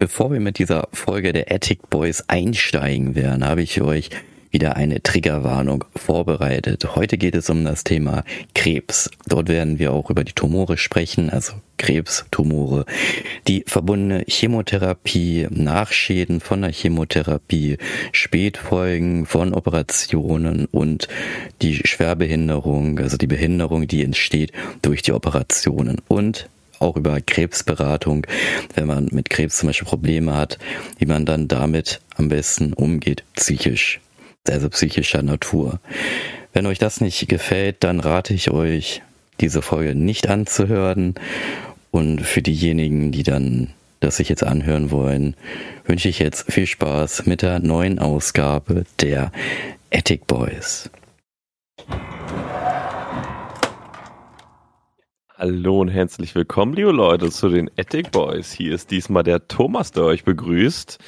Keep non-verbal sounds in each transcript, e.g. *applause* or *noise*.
Bevor wir mit dieser Folge der Attic Boys einsteigen werden, habe ich euch wieder eine Triggerwarnung vorbereitet. Heute geht es um das Thema Krebs. Dort werden wir auch über die Tumore sprechen, also Krebs, Tumore, die verbundene Chemotherapie, Nachschäden von der Chemotherapie, Spätfolgen von Operationen und die Schwerbehinderung, also die Behinderung, die entsteht durch die Operationen und auch über Krebsberatung, wenn man mit Krebs zum Beispiel Probleme hat, wie man dann damit am besten umgeht, psychisch, also psychischer Natur. Wenn euch das nicht gefällt, dann rate ich euch, diese Folge nicht anzuhören. Und für diejenigen, die dann das sich jetzt anhören wollen, wünsche ich jetzt viel Spaß mit der neuen Ausgabe der Attic Boys. Hallo und herzlich willkommen, liebe Leute, zu den Attic Boys. Hier ist diesmal der Thomas, der euch begrüßt.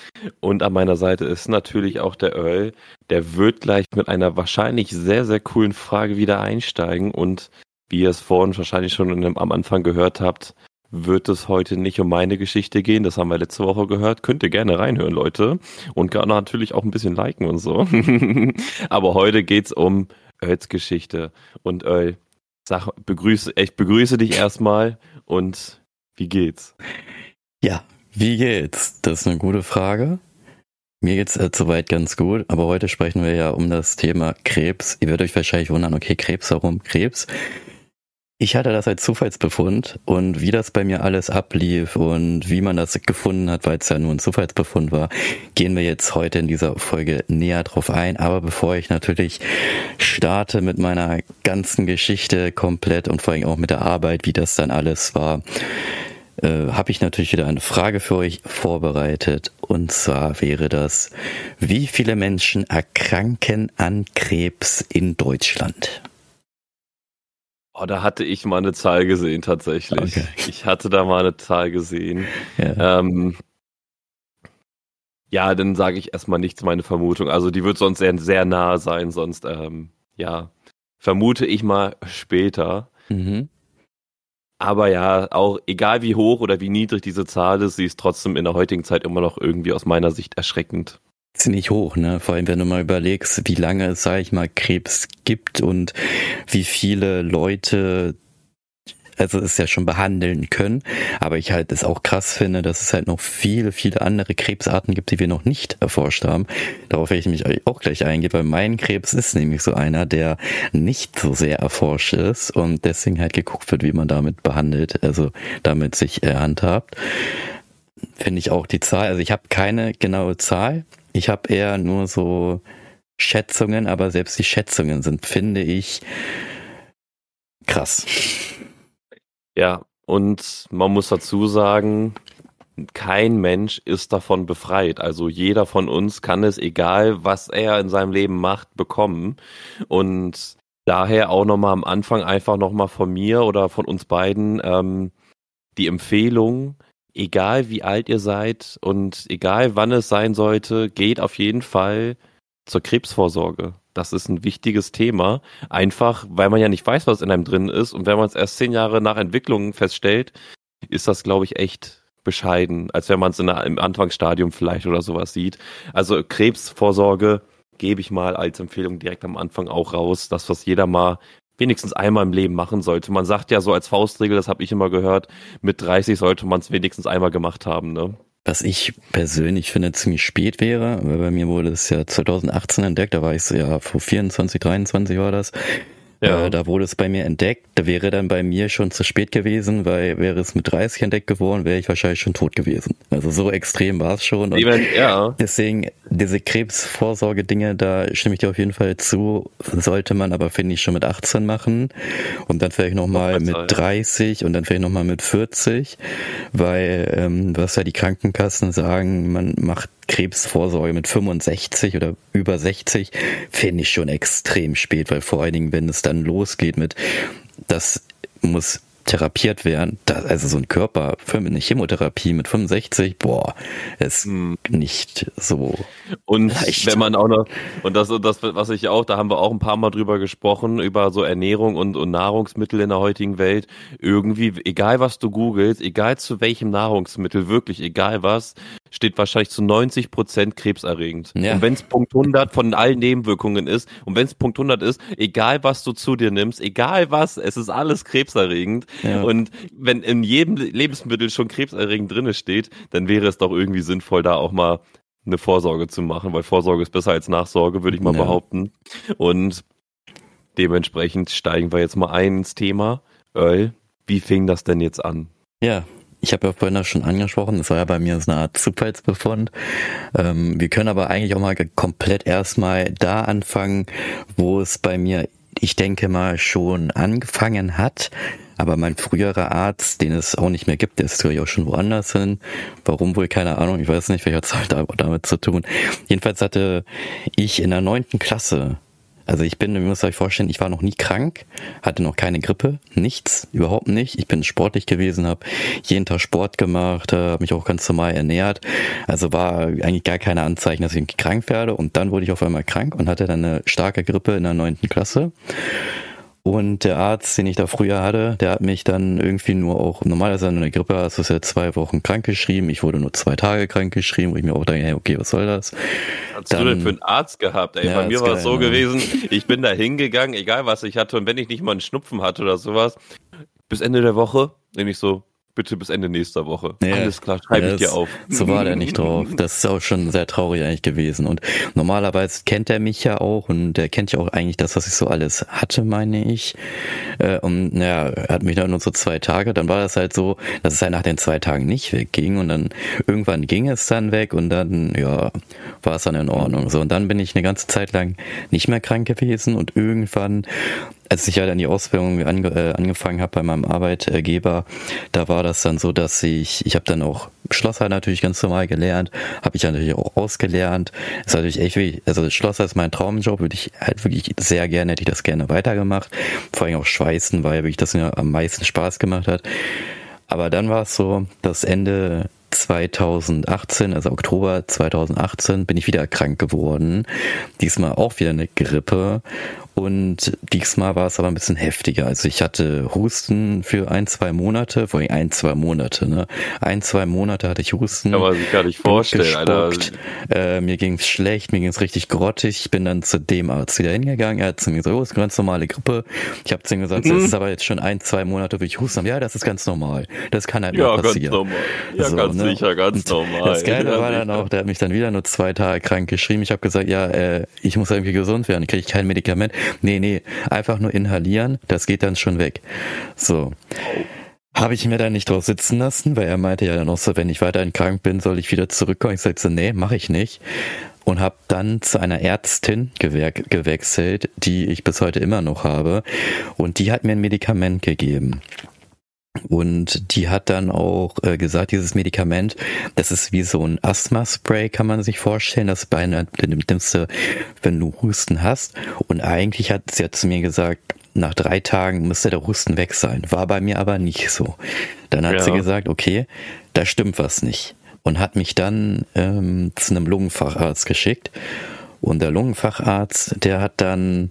Und an meiner Seite ist natürlich auch der Earl. Der wird gleich mit einer wahrscheinlich sehr, sehr coolen Frage wieder einsteigen. Und wie ihr es vorhin wahrscheinlich schon dem, am Anfang gehört habt, wird es heute nicht um meine Geschichte gehen. Das haben wir letzte Woche gehört. Könnt ihr gerne reinhören, Leute. Und gerne natürlich auch ein bisschen liken und so. *laughs* Aber heute geht's um Earls Geschichte. Und Earl, Sag, begrüße, ich begrüße dich erstmal und wie geht's? Ja, wie geht's? Das ist eine gute Frage. Mir geht's äh, soweit ganz gut, aber heute sprechen wir ja um das Thema Krebs. Ihr werdet euch wahrscheinlich wundern, okay, Krebs, warum Krebs? Ich hatte das als Zufallsbefund und wie das bei mir alles ablief und wie man das gefunden hat, weil es ja nur ein Zufallsbefund war, gehen wir jetzt heute in dieser Folge näher drauf ein. Aber bevor ich natürlich starte mit meiner ganzen Geschichte komplett und vor allem auch mit der Arbeit, wie das dann alles war, äh, habe ich natürlich wieder eine Frage für euch vorbereitet. Und zwar wäre das, wie viele Menschen erkranken an Krebs in Deutschland? Oh, da hatte ich mal eine Zahl gesehen tatsächlich. Okay. Ich hatte da mal eine Zahl gesehen. Ja, ähm, ja dann sage ich erstmal nichts, meine Vermutung. Also die wird sonst sehr, sehr nah sein, sonst ähm, ja, vermute ich mal später. Mhm. Aber ja, auch egal wie hoch oder wie niedrig diese Zahl ist, sie ist trotzdem in der heutigen Zeit immer noch irgendwie aus meiner Sicht erschreckend ziemlich hoch, ne? Vor allem, wenn du mal überlegst, wie lange es, sag ich mal, Krebs gibt und wie viele Leute also es ja schon behandeln können, aber ich halt es auch krass finde, dass es halt noch viele, viele andere Krebsarten gibt, die wir noch nicht erforscht haben. Darauf werde ich mich auch gleich eingehen, weil mein Krebs ist nämlich so einer, der nicht so sehr erforscht ist und deswegen halt geguckt wird, wie man damit behandelt, also damit sich handhabt. Finde ich auch die Zahl, also ich habe keine genaue Zahl, ich habe eher nur so Schätzungen, aber selbst die Schätzungen sind, finde ich, krass. Ja, und man muss dazu sagen, kein Mensch ist davon befreit. Also jeder von uns kann es, egal was er in seinem Leben macht, bekommen. Und daher auch nochmal am Anfang einfach nochmal von mir oder von uns beiden ähm, die Empfehlung, egal wie alt ihr seid und egal wann es sein sollte, geht auf jeden Fall zur Krebsvorsorge. Das ist ein wichtiges Thema. Einfach, weil man ja nicht weiß, was in einem drin ist. Und wenn man es erst zehn Jahre nach Entwicklung feststellt, ist das, glaube ich, echt bescheiden, als wenn man es im Anfangsstadium vielleicht oder sowas sieht. Also Krebsvorsorge gebe ich mal als Empfehlung direkt am Anfang auch raus. Das, was jeder mal wenigstens einmal im Leben machen sollte. Man sagt ja so als Faustregel, das habe ich immer gehört, mit 30 sollte man es wenigstens einmal gemacht haben. Ne? Was ich persönlich finde ziemlich spät wäre, weil bei mir wurde es ja 2018 entdeckt, da war ich so ja vor 24, 23 war das. Ja. Äh, da wurde es bei mir entdeckt. Da wäre dann bei mir schon zu spät gewesen, weil wäre es mit 30 entdeckt geworden, wäre ich wahrscheinlich schon tot gewesen. Also so extrem war es schon. Und ja. Deswegen, diese Krebsvorsorge-Dinge, da stimme ich dir auf jeden Fall zu. Sollte man aber, finde ich, schon mit 18 machen. Und dann vielleicht nochmal mit 30 und dann vielleicht nochmal mit 40. Weil, ähm, was ja die Krankenkassen sagen, man macht Krebsvorsorge mit 65 oder über 60 finde ich schon extrem spät, weil vor allen Dingen, wenn es dann losgeht mit, das muss therapiert werden, das, also so ein Körper für eine Chemotherapie mit 65, boah, ist hm. nicht so. Und leicht. wenn man auch noch, und das, das, was ich auch, da haben wir auch ein paar Mal drüber gesprochen, über so Ernährung und, und Nahrungsmittel in der heutigen Welt. Irgendwie, egal was du googelst, egal zu welchem Nahrungsmittel, wirklich egal was, steht wahrscheinlich zu 90 Prozent krebserregend. Ja. Und wenn es Punkt 100 von allen Nebenwirkungen ist und wenn es Punkt 100 ist, egal was du zu dir nimmst, egal was, es ist alles krebserregend. Ja. Und wenn in jedem Lebensmittel schon krebserregend drinne steht, dann wäre es doch irgendwie sinnvoll, da auch mal eine Vorsorge zu machen, weil Vorsorge ist besser als Nachsorge, würde ich mal ja. behaupten. Und dementsprechend steigen wir jetzt mal ein ins Thema. Earl, wie fing das denn jetzt an? Ja, ich habe ja vorhin das schon angesprochen, das war ja bei mir so eine Art Zufallsbefund. Ähm, wir können aber eigentlich auch mal komplett erstmal da anfangen, wo es bei mir, ich denke mal, schon angefangen hat. Aber mein früherer Arzt, den es auch nicht mehr gibt, der ist natürlich auch schon woanders hin. Warum wohl, keine Ahnung, ich weiß nicht, vielleicht hat es damit zu tun. Jedenfalls hatte ich in der neunten Klasse also ich bin, ihr müsst euch vorstellen, ich war noch nie krank, hatte noch keine Grippe, nichts, überhaupt nicht. Ich bin sportlich gewesen, habe jeden Tag Sport gemacht, habe mich auch ganz normal ernährt. Also war eigentlich gar keine Anzeichen, dass ich krank werde. Und dann wurde ich auf einmal krank und hatte dann eine starke Grippe in der neunten Klasse. Und der Arzt, den ich da früher hatte, der hat mich dann irgendwie nur auch, normalerweise in der Grippe hast du ja zwei Wochen krank geschrieben. Ich wurde nur zwei Tage krank geschrieben, wo ich mir auch dachte, hey, okay, was soll das? Hast dann, du denn für einen Arzt gehabt? Ey, ja, bei mir war es so ja. gewesen, ich bin da hingegangen, egal was ich hatte, und wenn ich nicht mal einen Schnupfen hatte oder sowas, bis Ende der Woche, nehme ich so, bitte bis Ende nächster Woche. Ja, Alles klar, schreibe ja, ich dir auf. So war der nicht drauf. Das ist auch schon sehr traurig eigentlich gewesen. Und normalerweise kennt er mich ja auch und er kennt ja auch eigentlich das, was ich so alles hatte, meine ich. Äh, und naja, er hat mich dann nur so zwei Tage. Dann war das halt so, dass es halt nach den zwei Tagen nicht wegging und dann irgendwann ging es dann weg und dann, ja, war es dann in Ordnung. So, und dann bin ich eine ganze Zeit lang nicht mehr krank gewesen und irgendwann als ich halt an die Ausbildung ange, äh, angefangen habe bei meinem Arbeitgeber, da war das dann so, dass ich, ich habe dann auch Schlosser natürlich ganz normal gelernt, habe ich natürlich auch ausgelernt. Ist natürlich echt wichtig, also Schlosser ist mein Traumjob, würde ich halt wirklich sehr gerne, hätte ich das gerne weitergemacht. Vor allem auch Schweißen, weil wirklich das mir am meisten Spaß gemacht hat. Aber dann war es so, dass Ende 2018, also Oktober 2018, bin ich wieder krank geworden. Diesmal auch wieder eine Grippe. Und diesmal war es aber ein bisschen heftiger. Also ich hatte Husten für ein, zwei Monate, vor allem ein, zwei Monate, ne? Ein, zwei Monate hatte ich Husten. Kann man sich gar nicht vorstellen, Alter. Äh, mir ging's schlecht, mir ging's richtig grottig. Ich bin dann zu dem Arzt wieder hingegangen. Er hat zu mir gesagt, oh, ist eine ganz normale Grippe. Ich habe zu ihm gesagt, mhm. das ist aber jetzt schon ein, zwei Monate, wo ich Husten Ja, das ist ganz normal. Das kann halt ja, passieren. Ganz normal. Ja, so, ganz ne? sicher, ganz normal. Das Geile war dann auch, der hat mich dann wieder nur zwei Tage krank geschrieben. Ich habe gesagt, ja, äh, ich muss irgendwie gesund werden. Kriege ich kein Medikament. Nee, nee, einfach nur inhalieren, das geht dann schon weg. So. Habe ich mir da nicht drauf sitzen lassen, weil er meinte ja dann auch so, wenn ich weiterhin krank bin, soll ich wieder zurückkommen. Ich sagte so, nee, mache ich nicht. Und habe dann zu einer Ärztin gewechselt, die ich bis heute immer noch habe. Und die hat mir ein Medikament gegeben. Und die hat dann auch äh, gesagt, dieses Medikament, das ist wie so ein Asthma-Spray, kann man sich vorstellen. Das bei einer, nimmst du, wenn du Husten hast. Und eigentlich hat sie hat zu mir gesagt, nach drei Tagen müsste der Husten weg sein. War bei mir aber nicht so. Dann hat ja. sie gesagt, okay, da stimmt was nicht. Und hat mich dann ähm, zu einem Lungenfacharzt geschickt. Und der Lungenfacharzt, der hat dann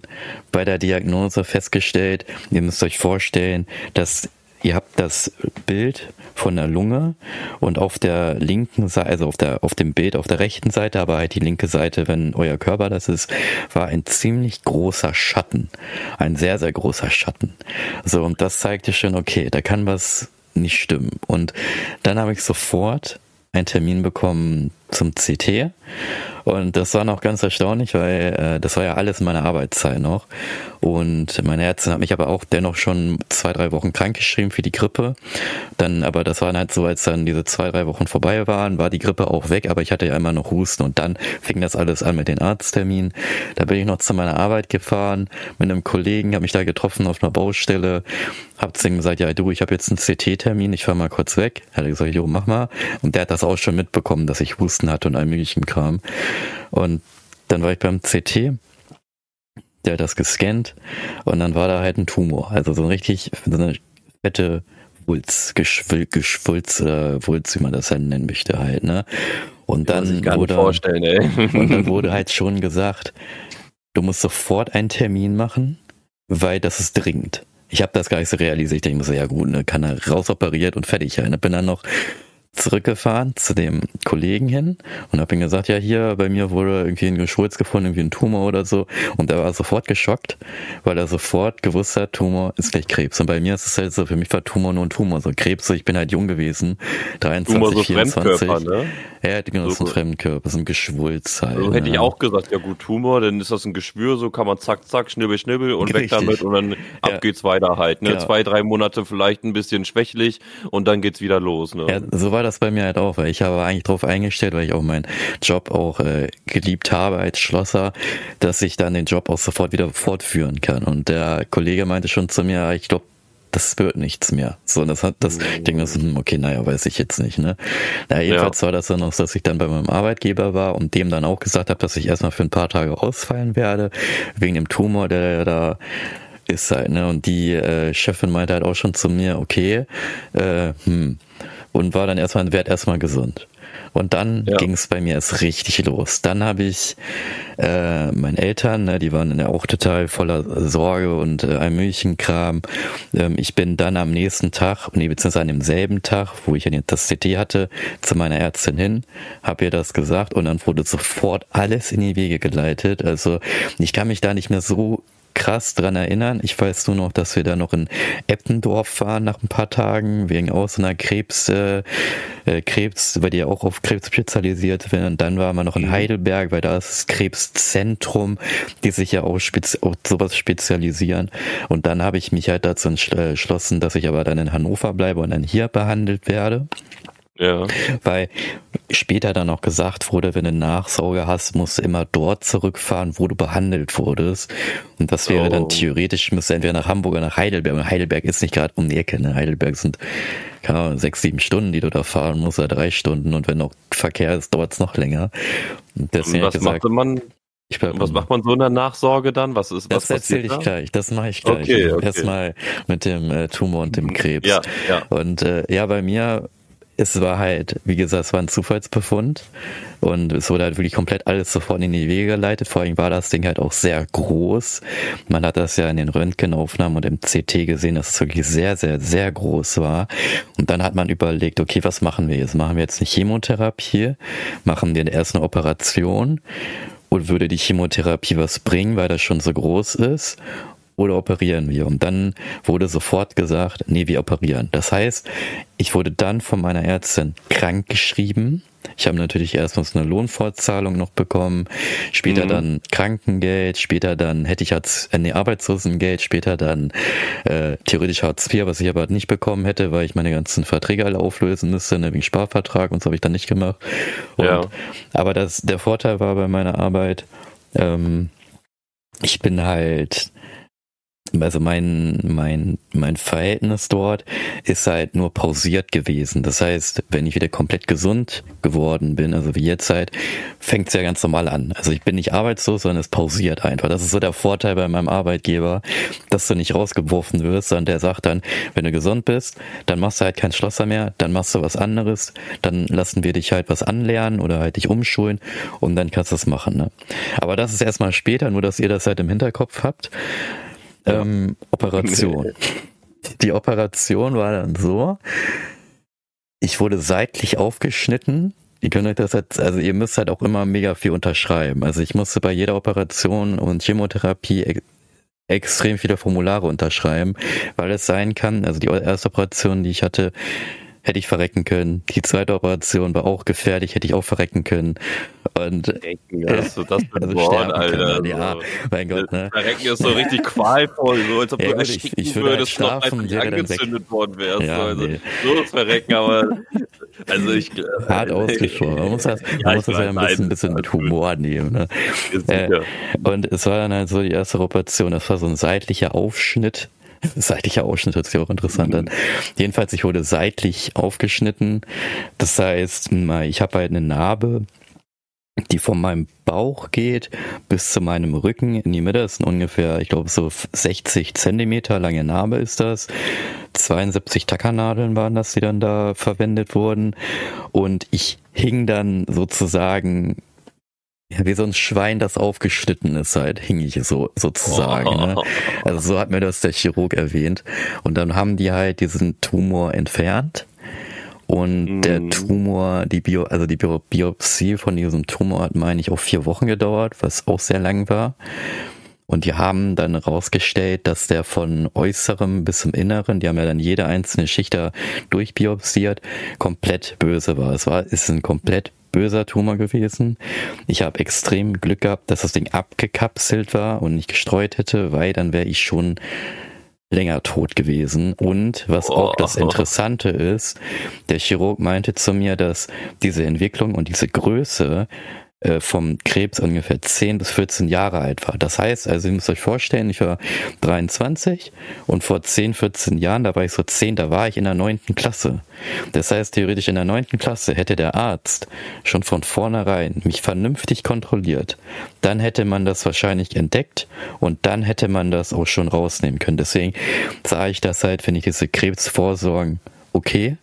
bei der Diagnose festgestellt, ihr müsst euch vorstellen, dass ihr habt das Bild von der Lunge und auf der linken Seite, also auf der, auf dem Bild auf der rechten Seite, aber halt die linke Seite, wenn euer Körper das ist, war ein ziemlich großer Schatten. Ein sehr, sehr großer Schatten. So, und das zeigte schon, okay, da kann was nicht stimmen. Und dann habe ich sofort einen Termin bekommen zum CT. Und das war noch ganz erstaunlich, weil äh, das war ja alles in meiner Arbeitszeit noch. Und meine Ärztin hat mich aber auch dennoch schon zwei, drei Wochen krankgeschrieben für die Grippe. Dann, aber das war halt so, als dann diese zwei, drei Wochen vorbei waren, war die Grippe auch weg, aber ich hatte ja immer noch Husten und dann fing das alles an mit den Arztterminen. Da bin ich noch zu meiner Arbeit gefahren mit einem Kollegen, habe mich da getroffen auf einer Baustelle, hab zu ihm gesagt, ja du, ich habe jetzt einen CT-Termin, ich fahr mal kurz weg. Er hat gesagt, jo, mach mal. Und der hat das auch schon mitbekommen, dass ich Husten hatte und all möglichen Kram. Und dann war ich beim CT, der hat das gescannt und dann war da halt ein Tumor. Also so ein richtig, so eine fette Wulz, Geschwul, Geschwulz oder Wulz, wie man das halt nennen möchte halt, ne? Und dann wurde, *laughs* und dann wurde halt *laughs* schon gesagt, du musst sofort einen Termin machen, weil das ist dringend. Ich habe das gar nicht so realisiert. Ich denke mir so, ja gut, ne, kann er rausoperiert und fertig. Ja. Ne? Bin dann noch zurückgefahren zu dem Kollegen hin und habe ihm gesagt, ja hier bei mir wurde irgendwie ein Geschwulz gefunden, irgendwie ein Tumor oder so und er war sofort geschockt, weil er sofort gewusst hat, Tumor ist gleich Krebs und bei mir ist es halt so, für mich war Tumor nur ein Tumor, so Krebs, so ich bin halt jung gewesen, 23, Tumor so 24. Ne? Ja, genau, so, so ein Fremdkörper, so ein Geschwulz halt. So hätte ne? ich auch gesagt, ja gut, Tumor, dann ist das ein Geschwür, so kann man zack, zack, schnibbel, schnibbel und Richtig. weg damit und dann ja. ab geht's weiter halt, ne? Genau. Zwei, drei Monate vielleicht ein bisschen schwächlich und dann geht's wieder los, ne? Ja, so war das bei mir halt auch, weil ich habe eigentlich drauf eingestellt, weil ich auch meinen Job auch äh, geliebt habe als Schlosser, dass ich dann den Job auch sofort wieder fortführen kann. Und der Kollege meinte schon zu mir, ich glaube, das wird nichts mehr. So, das hat das, ich denke, das, hm, okay, naja, weiß ich jetzt nicht, ne? Na, jedenfalls ja. war das dann noch, dass ich dann bei meinem Arbeitgeber war und dem dann auch gesagt habe, dass ich erstmal für ein paar Tage ausfallen werde, wegen dem Tumor, der da ist halt, ne? Und die äh, Chefin meinte halt auch schon zu mir, okay, äh, hm, und war dann erstmal, werd erstmal gesund. Und dann ja. ging es bei mir erst richtig los. Dann habe ich äh, meine Eltern, ne, die waren ja auch total voller Sorge und äh, ein Milchenkram. Ähm, ich bin dann am nächsten Tag, nee, beziehungsweise an demselben Tag, wo ich das CT hatte, zu meiner Ärztin hin, habe ihr das gesagt und dann wurde sofort alles in die Wege geleitet. Also ich kann mich da nicht mehr so krass dran erinnern. Ich weiß nur noch, dass wir da noch in Eppendorf waren nach ein paar Tagen, wegen aus einer Krebs, äh, äh, Krebs, weil die ja auch auf Krebs spezialisiert sind. Und dann waren wir noch in mhm. Heidelberg, weil da ist das Krebszentrum, die sich ja auch spezi auf sowas spezialisieren. Und dann habe ich mich halt dazu entschlossen, dass ich aber dann in Hannover bleibe und dann hier behandelt werde. Ja. Weil später dann auch gesagt wurde, wenn du Nachsorge hast, musst du immer dort zurückfahren, wo du behandelt wurdest. Und das wäre oh. dann theoretisch, müsste entweder nach Hamburg oder nach Heidelberg. Und Heidelberg ist nicht gerade um die Ecke. Ne? Heidelberg sind keine Ahnung, sechs, sieben Stunden, die du da fahren musst, oder drei Stunden. Und wenn noch Verkehr ist, dauert es noch länger. Und deswegen Und was gesagt, man was macht man so in der Nachsorge dann? Was ist das? Das erzähle ich gleich. Das mache ich gleich. Okay, okay. Erstmal mit dem äh, Tumor und dem Krebs. Ja, ja. Und äh, ja, bei mir es war halt, wie gesagt, es war ein Zufallsbefund und es wurde halt wirklich komplett alles sofort in die Wege geleitet. Vor allem war das Ding halt auch sehr groß. Man hat das ja in den Röntgenaufnahmen und im CT gesehen, dass es wirklich sehr, sehr, sehr groß war. Und dann hat man überlegt, okay, was machen wir jetzt? Machen wir jetzt eine Chemotherapie? Machen wir erst eine Operation? Und würde die Chemotherapie was bringen, weil das schon so groß ist? Oder operieren wir? Und dann wurde sofort gesagt, nee, wir operieren. Das heißt, ich wurde dann von meiner Ärztin krank geschrieben. Ich habe natürlich erstmal so eine Lohnfortzahlung noch bekommen, später mhm. dann Krankengeld, später dann hätte ich als äh, nee, Arbeitslosengeld, später dann äh, theoretisch Hartz IV, was ich aber nicht bekommen hätte, weil ich meine ganzen Verträge alle auflösen müsste, ne, wegen Sparvertrag und so habe ich dann nicht gemacht. Und, ja. Aber das, der Vorteil war bei meiner Arbeit, ähm, ich bin halt also mein, mein, mein Verhältnis dort ist halt nur pausiert gewesen. Das heißt, wenn ich wieder komplett gesund geworden bin, also wie jetzt halt, fängt es ja ganz normal an. Also ich bin nicht arbeitslos, sondern es pausiert einfach. Das ist so der Vorteil bei meinem Arbeitgeber, dass du nicht rausgeworfen wirst, sondern der sagt dann, wenn du gesund bist, dann machst du halt kein Schlosser mehr, dann machst du was anderes, dann lassen wir dich halt was anlernen oder halt dich umschulen und dann kannst du es machen. Ne? Aber das ist erstmal später, nur dass ihr das halt im Hinterkopf habt ähm, Operation. *laughs* Die Operation war dann so, ich wurde seitlich aufgeschnitten. Ihr könnt euch das jetzt, also ihr müsst halt auch immer mega viel unterschreiben. Also ich musste bei jeder Operation und Chemotherapie e extrem viele Formulare unterschreiben, weil es sein kann, also die erste Operation, die ich hatte, hätte ich verrecken können. Die zweite Operation war auch gefährlich, hätte ich auch verrecken können. Und Verrecken, *laughs* das mit also Wort, Alter. Können, ja, mein Gott, ne? Verrecken ist so *laughs* richtig qualvoll, so als ob ja, du ersticken ich, ich würde würdest, noch als du angezündet worden wärst. Ja, also, nee. So Verrecken, aber also ich hart *laughs* ausgesprochen. Man muss das, ja, muss das ja ein bisschen, ein bisschen mit Humor nehmen. Ne? Äh, und es war dann halt so die erste Operation, das war so ein seitlicher Aufschnitt *laughs* Seitlicher Ausschnitt hört sich auch interessant an. Jedenfalls, ich wurde seitlich aufgeschnitten. Das heißt, ich habe halt eine Narbe, die von meinem Bauch geht bis zu meinem Rücken in die Mitte. Das sind ungefähr, ich glaube, so 60 Zentimeter lange Narbe ist das. 72 Tackernadeln waren das, die dann da verwendet wurden. Und ich hing dann sozusagen ja, wie so ein Schwein, das aufgeschnitten ist, halt, hing ich so, sozusagen. Oh. Ne? Also so hat mir das der Chirurg erwähnt. Und dann haben die halt diesen Tumor entfernt Und mhm. der Tumor, die Bio, also die Biopsie von diesem Tumor hat, meine ich, auch vier Wochen gedauert, was auch sehr lang war. Und die haben dann rausgestellt, dass der von äußerem bis zum Inneren, die haben ja dann jede einzelne Schicht da durchbiopsiert, komplett böse war. Es war, ist ein komplett böser Tumor gewesen. Ich habe extrem Glück gehabt, dass das Ding abgekapselt war und nicht gestreut hätte, weil dann wäre ich schon länger tot gewesen. Und was auch das Interessante ist, der Chirurg meinte zu mir, dass diese Entwicklung und diese Größe äh, vom Krebs ungefähr 10 bis 14 Jahre alt war. Das heißt, also ihr müsst euch vorstellen, ich war 23 und vor 10, 14 Jahren, da war ich so 10, da war ich in der 9. Klasse. Das heißt, theoretisch in der 9. Klasse hätte der Arzt schon von vornherein mich vernünftig kontrolliert. Dann hätte man das wahrscheinlich entdeckt und dann hätte man das auch schon rausnehmen können. Deswegen sage ich das halt, wenn ich diese Krebsvorsorgen okay,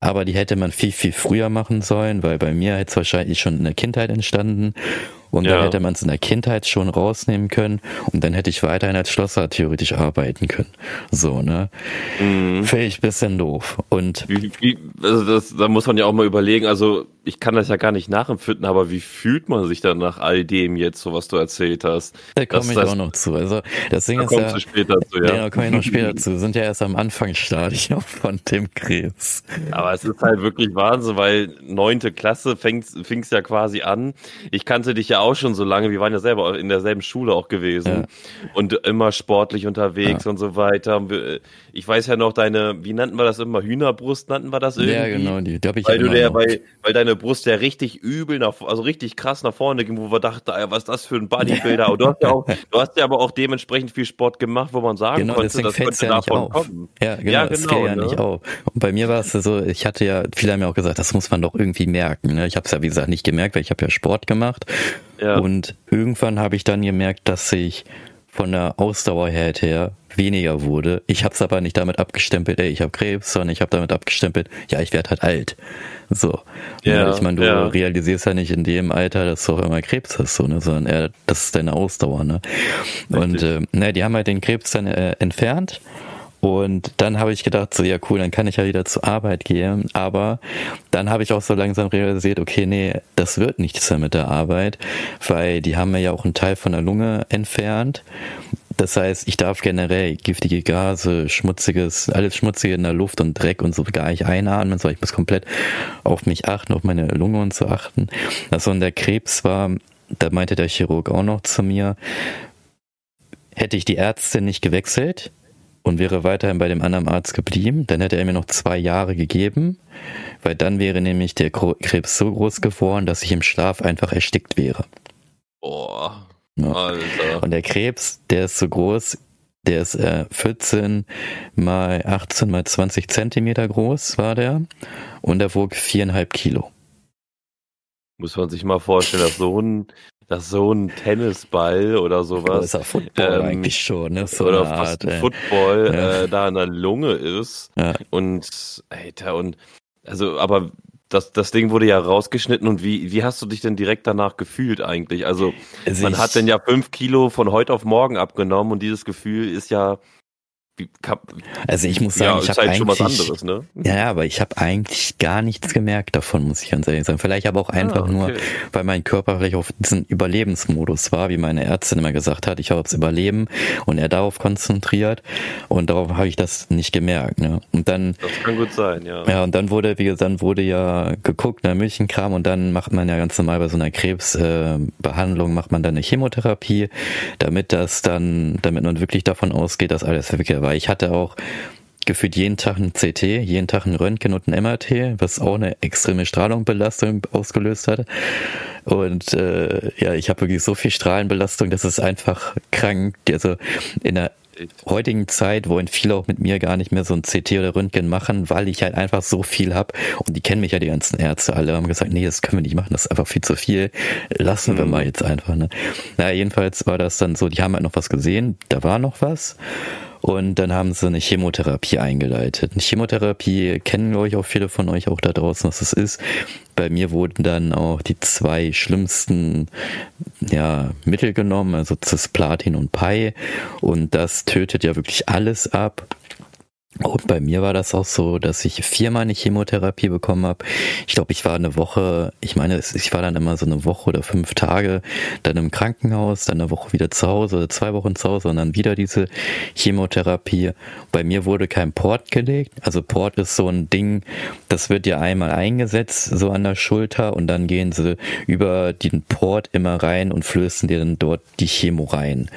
aber die hätte man viel, viel früher machen sollen, weil bei mir hätte es wahrscheinlich schon in der Kindheit entstanden und ja. dann hätte man es in der Kindheit schon rausnehmen können und dann hätte ich weiterhin als Schlosser theoretisch arbeiten können. So, ne? Mhm. Finde ich ein bisschen doof. Und wie, wie, also das, da muss man ja auch mal überlegen, also ich kann das ja gar nicht nachempfinden, aber wie fühlt man sich dann nach all dem jetzt, so was du erzählt hast? Da komme ich das, auch noch zu. Also das Ding da ist ja, du später zu, ja. ja da komme ich noch später zu. Wir sind ja erst am Anfangsstadium von dem Krebs. Aber es ist halt wirklich Wahnsinn, weil neunte Klasse fing es ja quasi an. Ich kannte dich ja auch schon so lange. Wir waren ja selber in derselben Schule auch gewesen ja. und immer sportlich unterwegs ja. und so weiter. Ich weiß ja noch deine, wie nannten wir das immer? Hühnerbrust nannten wir das irgendwie? Ja, genau, die, die habe ich weil ja du der, weil, weil deine Brust ja richtig übel nach, also richtig krass nach vorne ging, wo wir dachten, was ist das für ein Bodybuilder? Und du hast ja auch, *laughs* du hast ja aber auch dementsprechend viel Sport gemacht, wo man sagen genau, konnte, das könnte ja davon kommen. Ja, genau, ja, genau, das ja ne? nicht auf. Und bei mir war es so, ich hatte ja, viele haben ja auch gesagt, das muss man doch irgendwie merken. Ne? Ich habe es ja, wie gesagt, nicht gemerkt, weil ich habe ja Sport gemacht. Ja. Und irgendwann habe ich dann gemerkt, dass ich von der Ausdauer her weniger wurde. Ich habe es aber nicht damit abgestempelt, ey, ich habe Krebs, sondern ich habe damit abgestempelt, ja, ich werde halt alt. So. Ja, ich meine, du ja. realisierst ja nicht in dem Alter, dass du auch immer Krebs hast, so, ne, sondern eher, das ist deine Ausdauer, ne. Richtig. Und äh, ne, die haben halt den Krebs dann äh, entfernt. Und dann habe ich gedacht, so ja cool, dann kann ich ja wieder zur Arbeit gehen. Aber dann habe ich auch so langsam realisiert, okay, nee, das wird nichts mehr mit der Arbeit, weil die haben mir ja auch einen Teil von der Lunge entfernt. Das heißt, ich darf generell giftige Gase, schmutziges, alles Schmutzige in der Luft und Dreck und so gar nicht einatmen, sondern ich muss komplett auf mich achten, auf meine Lunge und so achten. Also und der Krebs war, da meinte der Chirurg auch noch zu mir, hätte ich die Ärzte nicht gewechselt und wäre weiterhin bei dem anderen Arzt geblieben, dann hätte er mir noch zwei Jahre gegeben, weil dann wäre nämlich der Krebs so groß geworden, dass ich im Schlaf einfach erstickt wäre. Boah. Ja. Alter. Und der Krebs, der ist so groß, der ist äh, 14 mal 18 mal 20 Zentimeter groß, war der. Und er wog viereinhalb Kilo. Muss man sich mal vorstellen, dass so ein, dass so ein Tennisball oder sowas. Ja Football ähm, eigentlich schon, ne? So oder fast Art, ein Football ja. äh, da in der Lunge ist. Ja. Und, Alter, und also, aber das, das Ding wurde ja rausgeschnitten und wie, wie hast du dich denn direkt danach gefühlt eigentlich? Also, also man hat denn ja fünf Kilo von heute auf morgen abgenommen und dieses Gefühl ist ja, also ich muss sagen, ja, ich habe halt eigentlich, anderes, ne? ja, aber ich habe eigentlich gar nichts gemerkt davon, muss ich ganz ehrlich sagen. Vielleicht aber auch einfach ah, okay. nur, weil mein Körper vielleicht auf diesen Überlebensmodus war, wie meine Ärztin immer gesagt hat. Ich habe aufs Überleben und er darauf konzentriert und darauf habe ich das nicht gemerkt. Ne? Und dann, das kann gut sein, ja. Ja, und dann wurde, wie gesagt, dann wurde ja geguckt, nach Milchenkram und dann macht man ja ganz normal bei so einer Krebsbehandlung äh, macht man dann eine Chemotherapie, damit das dann, damit man wirklich davon ausgeht, dass alles wirklich weil ich hatte auch gefühlt jeden Tag ein CT, jeden Tag ein Röntgen und ein MRT, was auch eine extreme Strahlungsbelastung ausgelöst hat. Und äh, ja, ich habe wirklich so viel Strahlenbelastung, das ist einfach krank. Also in der heutigen Zeit wollen viele auch mit mir gar nicht mehr so ein CT oder Röntgen machen, weil ich halt einfach so viel habe. Und die kennen mich ja, die ganzen Ärzte alle, haben gesagt, nee, das können wir nicht machen, das ist einfach viel zu viel. Lassen mhm. wir mal jetzt einfach. Ne? Naja, jedenfalls war das dann so, die haben halt noch was gesehen, da war noch was. Und dann haben sie eine Chemotherapie eingeleitet. Eine Chemotherapie kennen, glaube ich, auch viele von euch auch da draußen, was das ist. Bei mir wurden dann auch die zwei schlimmsten ja, Mittel genommen, also Cisplatin und Pi. Und das tötet ja wirklich alles ab. Und bei mir war das auch so, dass ich viermal eine Chemotherapie bekommen habe. Ich glaube, ich war eine Woche, ich meine, ich war dann immer so eine Woche oder fünf Tage dann im Krankenhaus, dann eine Woche wieder zu Hause oder zwei Wochen zu Hause und dann wieder diese Chemotherapie. Bei mir wurde kein Port gelegt. Also Port ist so ein Ding, das wird ja einmal eingesetzt, so an der Schulter und dann gehen sie über den Port immer rein und flößen dir dann dort die Chemo rein.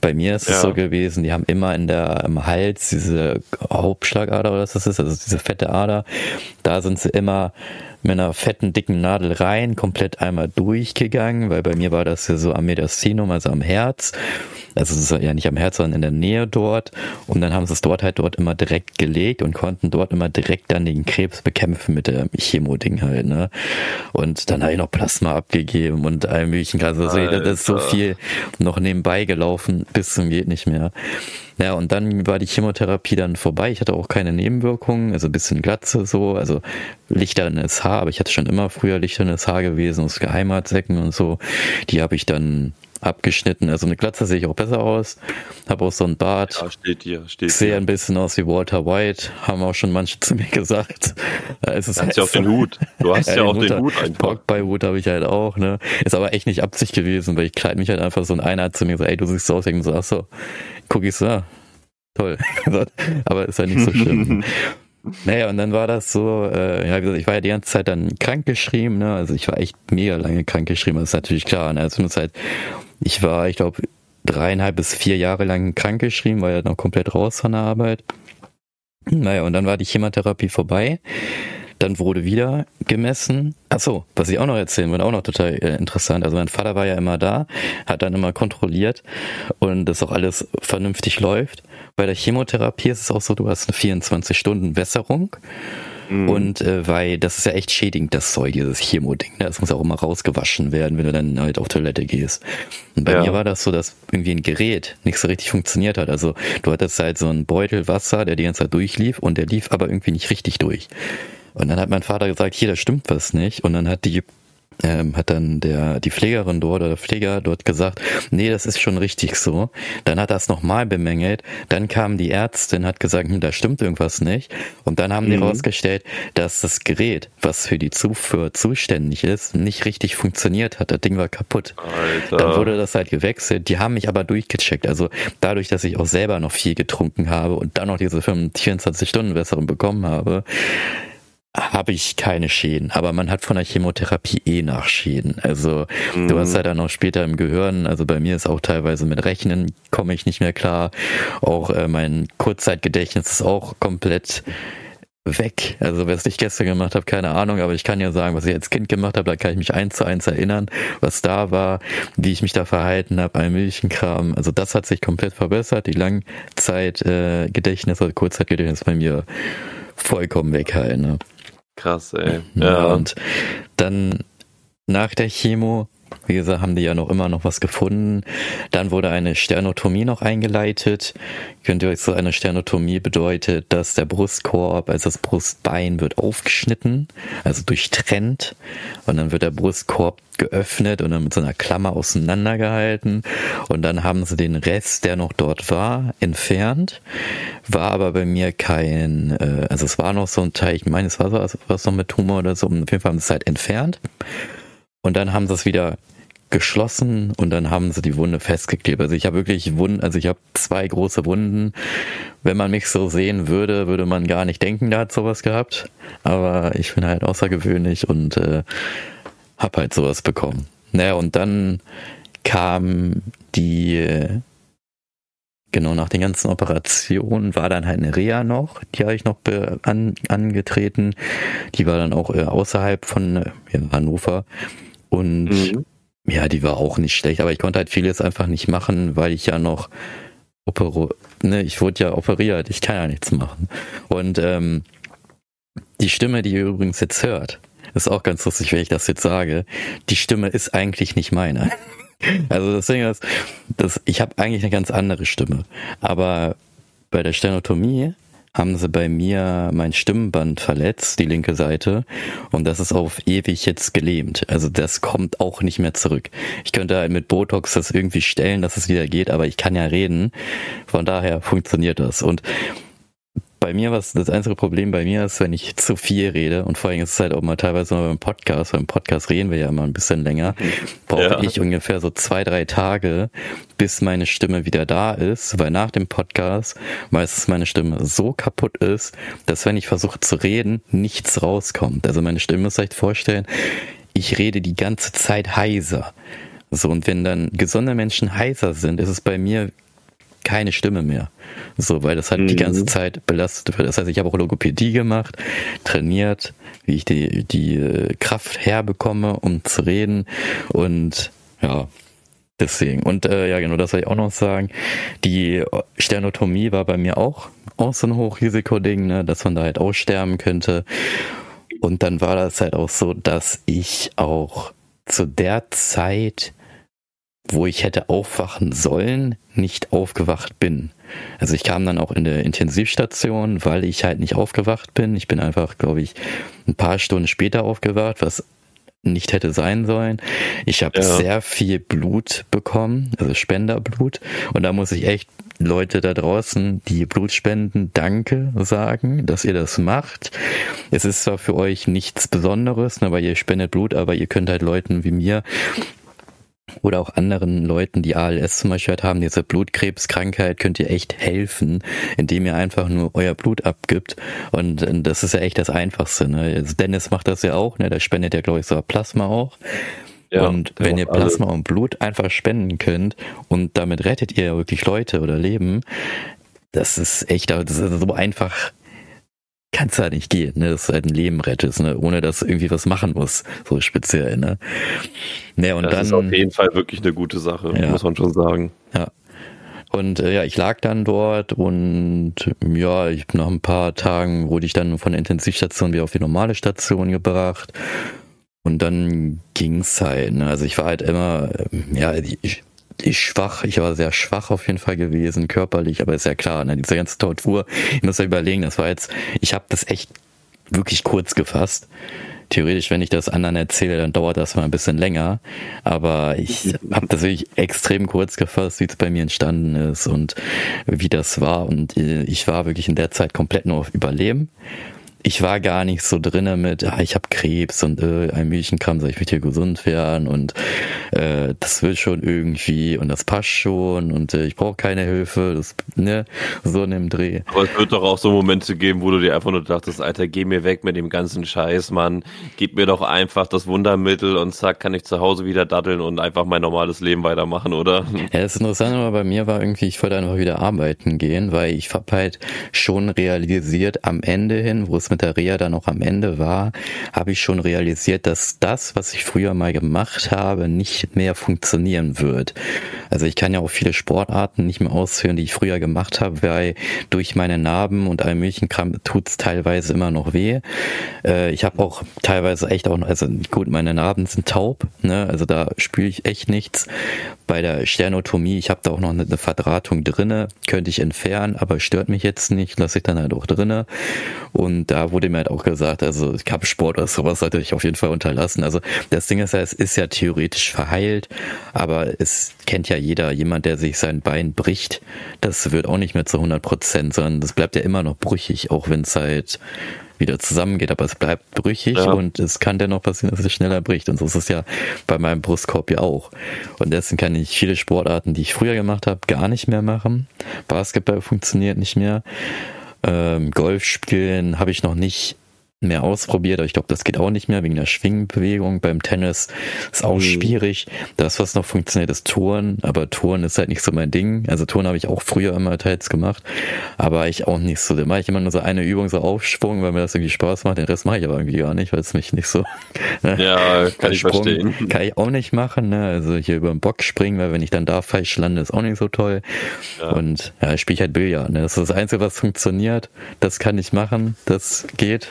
Bei mir ist es ja. so gewesen, die haben immer in der, im Hals diese Hauptschlagader oder was das ist, also diese fette Ader, da sind sie immer mit einer fetten, dicken Nadel rein, komplett einmal durchgegangen, weil bei mir war das ja so am Mediastinum, also am Herz. Also es ist ja nicht am Herz, sondern in der Nähe dort. Und dann haben sie es dort halt dort immer direkt gelegt und konnten dort immer direkt dann den Krebs bekämpfen mit dem Chemo-Ding halt, ne? Und dann habe ich noch Plasma abgegeben und allem möglichen. Also das ist so viel noch nebenbei gelaufen, bis zum geht nicht mehr. Ja, und dann war die Chemotherapie dann vorbei. Ich hatte auch keine Nebenwirkungen, also ein bisschen Glatze so, also lichternes Haar, aber ich hatte schon immer früher lichternes Haar gewesen aus Geheimatsäcken und so. Die habe ich dann abgeschnitten. Also eine Glatze sehe ich auch besser aus. Habe auch so ein Bart. Ja, steht hier, steht Sehe hier. ein bisschen aus wie Walter White. Haben auch schon manche zu mir gesagt. Es ist du hast ja *laughs* auch den Hut. Du hast ja, ja auch den Hut einfach. bei Hut habe ich halt auch, ne. Ist aber echt nicht Absicht gewesen, weil ich kleide mich halt einfach so und einer hat zu mir gesagt, ey, du siehst so aus. Ich so, ach so, guck ich so, ah, toll. *laughs* aber ist ja nicht so schlimm. *laughs* Naja, und dann war das so, äh, ja, wie gesagt, ich war ja die ganze Zeit dann krankgeschrieben, ne? Also ich war echt mega lange krankgeschrieben, das ist natürlich klar. Ne? Also nur ich war, ich glaube, dreieinhalb bis vier Jahre lang krankgeschrieben, war ja noch komplett raus von der Arbeit. Naja, und dann war die Chemotherapie vorbei. Dann wurde wieder gemessen. Ach so, was ich auch noch erzählen würde, auch noch total äh, interessant. Also mein Vater war ja immer da, hat dann immer kontrolliert und dass auch alles vernünftig läuft. Bei der Chemotherapie ist es auch so, du hast eine 24-Stunden-Wässerung. Mhm. Und äh, weil das ist ja echt schädigend, das Zeug, dieses Chemo-Ding. Ne? Das muss auch immer rausgewaschen werden, wenn du dann halt auf Toilette gehst. Und bei ja. mir war das so, dass irgendwie ein Gerät nicht so richtig funktioniert hat. Also du hattest halt so einen Beutel Wasser, der die ganze Zeit durchlief und der lief aber irgendwie nicht richtig durch. Und dann hat mein Vater gesagt, hier, da stimmt was nicht. Und dann hat die ähm, hat dann der die Pflegerin dort oder der Pfleger dort gesagt, nee, das ist schon richtig so. Dann hat er es nochmal bemängelt. Dann kam die Ärztin, hat gesagt, hm, da stimmt irgendwas nicht. Und dann haben mhm. die rausgestellt, dass das Gerät, was für die Zufuhr zuständig ist, nicht richtig funktioniert hat. Das Ding war kaputt. Alter. Dann wurde das halt gewechselt. Die haben mich aber durchgecheckt. Also dadurch, dass ich auch selber noch viel getrunken habe und dann noch diese 24 Stunden Wässerung bekommen habe, habe ich keine Schäden, aber man hat von der Chemotherapie eh Nachschäden. Also mhm. du hast ja dann auch später im Gehirn, also bei mir ist auch teilweise mit Rechnen komme ich nicht mehr klar. Auch äh, mein Kurzzeitgedächtnis ist auch komplett weg. Also was ich gestern gemacht habe, keine Ahnung, aber ich kann ja sagen, was ich als Kind gemacht habe, da kann ich mich eins zu eins erinnern, was da war, wie ich mich da verhalten habe, ein Milchenkram. Also das hat sich komplett verbessert. Die Langzeitgedächtnis äh, oder Kurzzeitgedächtnis bei mir vollkommen weg halt. Ne? Krass, ey. Ja. Und dann nach der Chemo, wie gesagt, haben die ja noch immer noch was gefunden. Dann wurde eine Sternotomie noch eingeleitet. Könnt ihr euch so eine Sternotomie bedeutet, dass der Brustkorb, also das Brustbein wird aufgeschnitten, also durchtrennt. Und dann wird der Brustkorb geöffnet und dann mit so einer Klammer auseinandergehalten. Und dann haben sie den Rest, der noch dort war, entfernt. War aber bei mir kein, äh, also es war noch so ein Teil, ich meine, es war so was noch mit Tumor oder so. Auf jeden Fall haben sie es halt entfernt. Und dann haben sie es wieder geschlossen und dann haben sie die Wunde festgeklebt. Also ich habe wirklich Wunden, also ich habe zwei große Wunden. Wenn man mich so sehen würde, würde man gar nicht denken, da hat sowas gehabt. Aber ich bin halt außergewöhnlich und äh, hab halt sowas bekommen. Naja, und dann kam die, genau nach den ganzen Operationen war dann halt eine Reha noch, die habe ich noch an, angetreten. Die war dann auch äh, außerhalb von äh, ja, Hannover. Und mhm. Ja, die war auch nicht schlecht, aber ich konnte halt vieles einfach nicht machen, weil ich ja noch opero, ne, ich wurde ja operiert, ich kann ja nichts machen. Und ähm, die Stimme, die ihr übrigens jetzt hört, ist auch ganz lustig, wenn ich das jetzt sage. Die Stimme ist eigentlich nicht meine. *laughs* Also das Ding ist, das, ich habe eigentlich eine ganz andere Stimme. Aber bei der Stenotomie haben sie bei mir mein Stimmband verletzt, die linke Seite, und das ist auf ewig jetzt gelähmt. Also das kommt auch nicht mehr zurück. Ich könnte halt mit Botox das irgendwie stellen, dass es wieder geht, aber ich kann ja reden. Von daher funktioniert das. Und bei mir was, das einzige Problem bei mir ist, wenn ich zu viel rede und vor allem ist es halt auch mal teilweise mal beim Podcast, beim Podcast reden wir ja immer ein bisschen länger, *laughs* brauche ja. ich ungefähr so zwei, drei Tage, bis meine Stimme wieder da ist, weil nach dem Podcast meistens meine Stimme so kaputt ist, dass wenn ich versuche zu reden, nichts rauskommt. Also meine Stimme, muss ich vorstellen, ich rede die ganze Zeit heiser. So, und wenn dann gesunde Menschen heiser sind, ist es bei mir keine Stimme mehr. So, weil das halt mhm. die ganze mhm. Zeit belastet wird. Das heißt, ich habe auch Logopädie gemacht, trainiert, wie ich die, die äh, Kraft herbekomme, um zu reden. Und ja, deswegen. Und äh, ja, genau, das soll ich auch noch sagen. Die Sternotomie war bei mir auch, auch so ein Hochrisikoding, ne, dass man da halt aussterben könnte. Und dann war das halt auch so, dass ich auch zu der Zeit wo ich hätte aufwachen sollen, nicht aufgewacht bin. Also ich kam dann auch in der Intensivstation, weil ich halt nicht aufgewacht bin. Ich bin einfach, glaube ich, ein paar Stunden später aufgewacht, was nicht hätte sein sollen. Ich habe ja. sehr viel Blut bekommen, also Spenderblut. Und da muss ich echt Leute da draußen, die Blut spenden, danke sagen, dass ihr das macht. Es ist zwar für euch nichts Besonderes, ne, weil ihr spendet Blut, aber ihr könnt halt Leuten wie mir oder auch anderen Leuten, die ALS zum Beispiel halt haben, diese Blutkrebskrankheit, könnt ihr echt helfen, indem ihr einfach nur euer Blut abgibt. Und äh, das ist ja echt das Einfachste. Ne? Also Dennis macht das ja auch, ne? der spendet ja, glaube ich, so Plasma auch. Ja, und wenn ihr Plasma und Blut einfach spenden könnt und damit rettet ihr ja wirklich Leute oder Leben, das ist echt, das ist so einfach kann es halt nicht gehen, ne? dass du halt ein Leben rettest, ne? ohne dass du irgendwie was machen musst, so speziell. Ne? Ne, und das dann, ist auf jeden Fall wirklich eine gute Sache, ja. muss man schon sagen. Ja. Und äh, ja, ich lag dann dort und ja, ich, nach ein paar Tagen wurde ich dann von der Intensivstation wieder auf die normale Station gebracht. Und dann ging's halt. Ne? Also ich war halt immer, ja, ich, ich schwach, ich war sehr schwach auf jeden Fall gewesen, körperlich, aber ist ja klar, ne, diese ganze Tortur, ich muss ja überlegen, das war jetzt, ich habe das echt wirklich kurz gefasst. Theoretisch, wenn ich das anderen erzähle, dann dauert das mal ein bisschen länger, aber ich habe das wirklich extrem kurz gefasst, wie es bei mir entstanden ist und wie das war. Und äh, ich war wirklich in der Zeit komplett nur auf Überleben ich war gar nicht so drinne mit, ah, ich habe Krebs und äh, ein Milchenkram, soll ich möchte gesund werden und äh, das wird schon irgendwie und das passt schon und äh, ich brauche keine Hilfe, das, ne, so in dem Dreh. Aber es wird doch auch so Momente geben, wo du dir einfach nur dachtest, Alter, geh mir weg mit dem ganzen Scheiß, Mann, gib mir doch einfach das Wundermittel und zack, kann ich zu Hause wieder daddeln und einfach mein normales Leben weitermachen, oder? *laughs* Ja, das Interessante aber bei mir war irgendwie, ich wollte einfach wieder arbeiten gehen, weil ich hab halt schon realisiert am Ende hin, wo es mit der Reha dann auch am Ende war, habe ich schon realisiert, dass das, was ich früher mal gemacht habe, nicht mehr funktionieren wird. Also ich kann ja auch viele Sportarten nicht mehr ausführen, die ich früher gemacht habe, weil durch meine Narben und allem Milchenkram tut es teilweise immer noch weh. Äh, ich habe auch teilweise echt auch, also gut, meine Narben sind taub, ne? also da spüre ich echt nichts. Bei der Sternotomie, ich habe da auch noch eine Verdrahtung drinne, könnte ich entfernen, aber stört mich jetzt nicht, lasse ich dann halt auch drinne. Und da wurde mir halt auch gesagt, also Kampfsport oder sowas sollte ich auf jeden Fall unterlassen. Also das Ding ist ja, es ist ja theoretisch verheilt, aber es kennt ja jeder, jemand, der sich sein Bein bricht, das wird auch nicht mehr zu 100 Prozent, sondern das bleibt ja immer noch brüchig, auch wenn es halt wieder zusammengeht, aber es bleibt brüchig ja. und es kann dennoch passieren, dass es schneller bricht. Und so ist es ja bei meinem Brustkorb ja auch. Und deswegen kann ich viele Sportarten, die ich früher gemacht habe, gar nicht mehr machen. Basketball funktioniert nicht mehr. Ähm, Golf spielen habe ich noch nicht mehr ausprobiert, aber ich glaube, das geht auch nicht mehr wegen der Schwingbewegung. Beim Tennis ist auch mhm. schwierig. Das, was noch funktioniert, ist Touren, aber Touren ist halt nicht so mein Ding. Also Touren habe ich auch früher immer teils gemacht, aber ich auch nicht so. Da mache ich immer nur so eine Übung, so Aufschwung, weil mir das irgendwie Spaß macht. Den Rest mache ich aber irgendwie gar nicht, weil es mich nicht so. *laughs* Ne? Ja, kann ich Sprung verstehen. Kann ich auch nicht machen. Ne? Also hier über den Bock springen, weil wenn ich dann da falsch lande, ist auch nicht so toll. Ja. Und ja, ich spiele halt Billard. Ne? Das ist das Einzige, was funktioniert. Das kann ich machen. Das geht.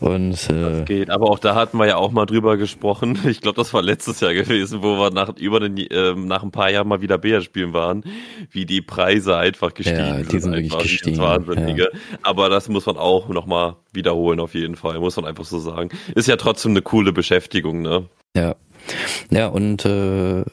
Und, äh, das geht, aber auch da hatten wir ja auch mal drüber gesprochen. *laughs* Ich glaube, das war letztes Jahr gewesen, wo wir nach, über den, äh, nach ein paar Jahren mal wieder Bär spielen waren, wie die Preise einfach gestiegen ja, die sind. Wirklich gestiegen. Wahnsinnige. Ja. Aber das muss man auch nochmal wiederholen, auf jeden Fall, muss man einfach so sagen. Ist ja trotzdem eine coole Beschäftigung, ne? Ja. Ja, und äh,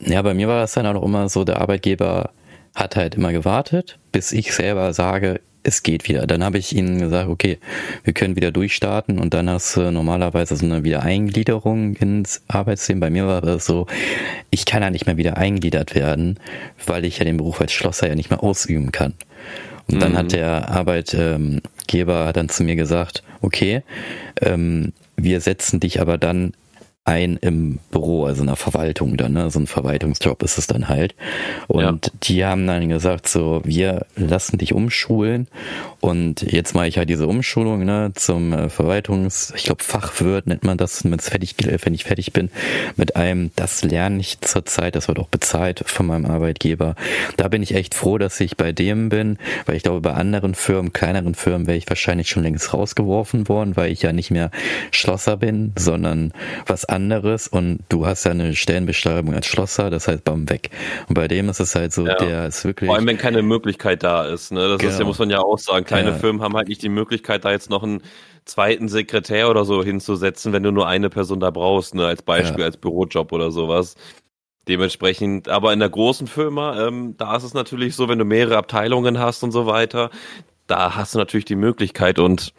ja, bei mir war es dann auch immer so, der Arbeitgeber hat halt immer gewartet, bis ich selber sage, es geht wieder. Dann habe ich ihnen gesagt, okay, wir können wieder durchstarten und dann hast du normalerweise so eine Wiedereingliederung ins Arbeitsleben. Bei mir war es so, ich kann ja nicht mehr wieder eingliedert werden, weil ich ja den Beruf als Schlosser ja nicht mehr ausüben kann. Und dann hat mhm. der Arbeitgeber dann zu mir gesagt, okay, ähm, wir setzen dich aber dann ein im Büro, also in der Verwaltung dann, ne? so ein Verwaltungsjob ist es dann halt. Und ja. die haben dann gesagt, so, wir lassen dich umschulen und jetzt mache ich halt diese Umschulung ne, zum äh, Verwaltungs, ich glaube Fachwirt nennt man das, wenn, fertig, wenn ich fertig bin, mit einem, das lerne ich zurzeit, das wird auch bezahlt von meinem Arbeitgeber. Da bin ich echt froh, dass ich bei dem bin, weil ich glaube, bei anderen Firmen, kleineren Firmen wäre ich wahrscheinlich schon längst rausgeworfen worden, weil ich ja nicht mehr Schlosser bin, sondern was anderes und du hast ja eine Stellenbeschreibung als Schlosser, das heißt bam weg. Und bei dem ist es halt so, ja. der ist wirklich. Vor allem, wenn keine Möglichkeit da ist, ne? Das genau. ist ja, muss man ja auch sagen. Kleine ja. Firmen haben halt nicht die Möglichkeit, da jetzt noch einen zweiten Sekretär oder so hinzusetzen, wenn du nur eine Person da brauchst, ne? Als Beispiel, ja. als Bürojob oder sowas. Dementsprechend, aber in der großen Firma, ähm, da ist es natürlich so, wenn du mehrere Abteilungen hast und so weiter, da hast du natürlich die Möglichkeit und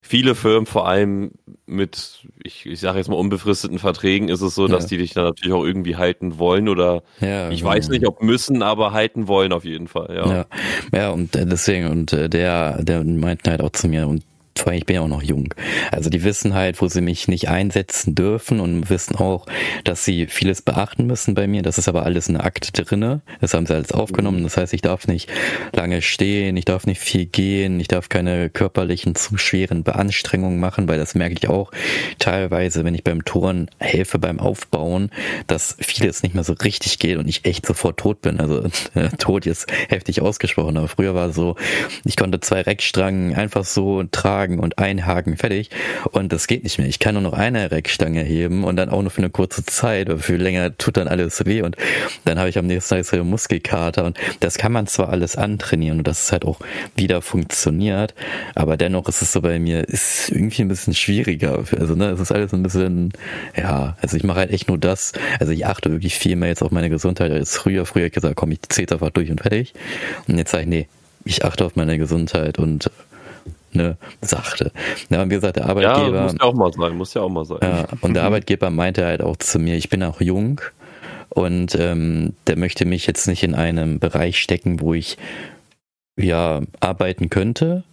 viele Firmen, vor allem mit, ich, ich sage jetzt mal unbefristeten Verträgen, ist es so, dass ja. die dich dann natürlich auch irgendwie halten wollen oder ja, ich genau. weiß nicht, ob müssen, aber halten wollen auf jeden Fall. Ja, ja, ja und äh, deswegen und äh, der, der meint halt auch zu mir und vor allem ich bin ja auch noch jung. Also die wissen halt, wo sie mich nicht einsetzen dürfen und wissen auch, dass sie vieles beachten müssen bei mir. Das ist aber alles in der Akte drinne. Das haben sie alles aufgenommen. Das heißt, ich darf nicht lange stehen, ich darf nicht viel gehen, ich darf keine körperlichen zu schweren Beanstrengungen machen, weil das merke ich auch teilweise, wenn ich beim Touren helfe beim Aufbauen, dass vieles nicht mehr so richtig geht und ich echt sofort tot bin. Also *laughs* äh, tot jetzt heftig ausgesprochen, aber früher war es so, ich konnte zwei Reckstrangen einfach so tragen Haken und ein Haken fertig. Und das geht nicht mehr. Ich kann nur noch eine Reckstange heben und dann auch nur für eine kurze Zeit oder für länger tut dann alles weh. Und dann habe ich am nächsten Tag so Muskelkater. Und das kann man zwar alles antrainieren und das ist halt auch wieder funktioniert, aber dennoch ist es so bei mir, ist irgendwie ein bisschen schwieriger. Also, ne, es ist alles ein bisschen, ja, also ich mache halt echt nur das. Also ich achte wirklich viel mehr jetzt auf meine Gesundheit als früher. Früher gesagt, komm, ich zähle einfach durch und fertig. Und jetzt sage ich, nee, ich achte auf meine Gesundheit und ne, sachte. Ja, und wie gesagt, der Arbeitgeber. Ja, muss ja auch mal sein, muss ja auch mal sein. Ja, und der Arbeitgeber meinte halt auch zu mir, ich bin auch jung und ähm, der möchte mich jetzt nicht in einem Bereich stecken, wo ich ja arbeiten könnte,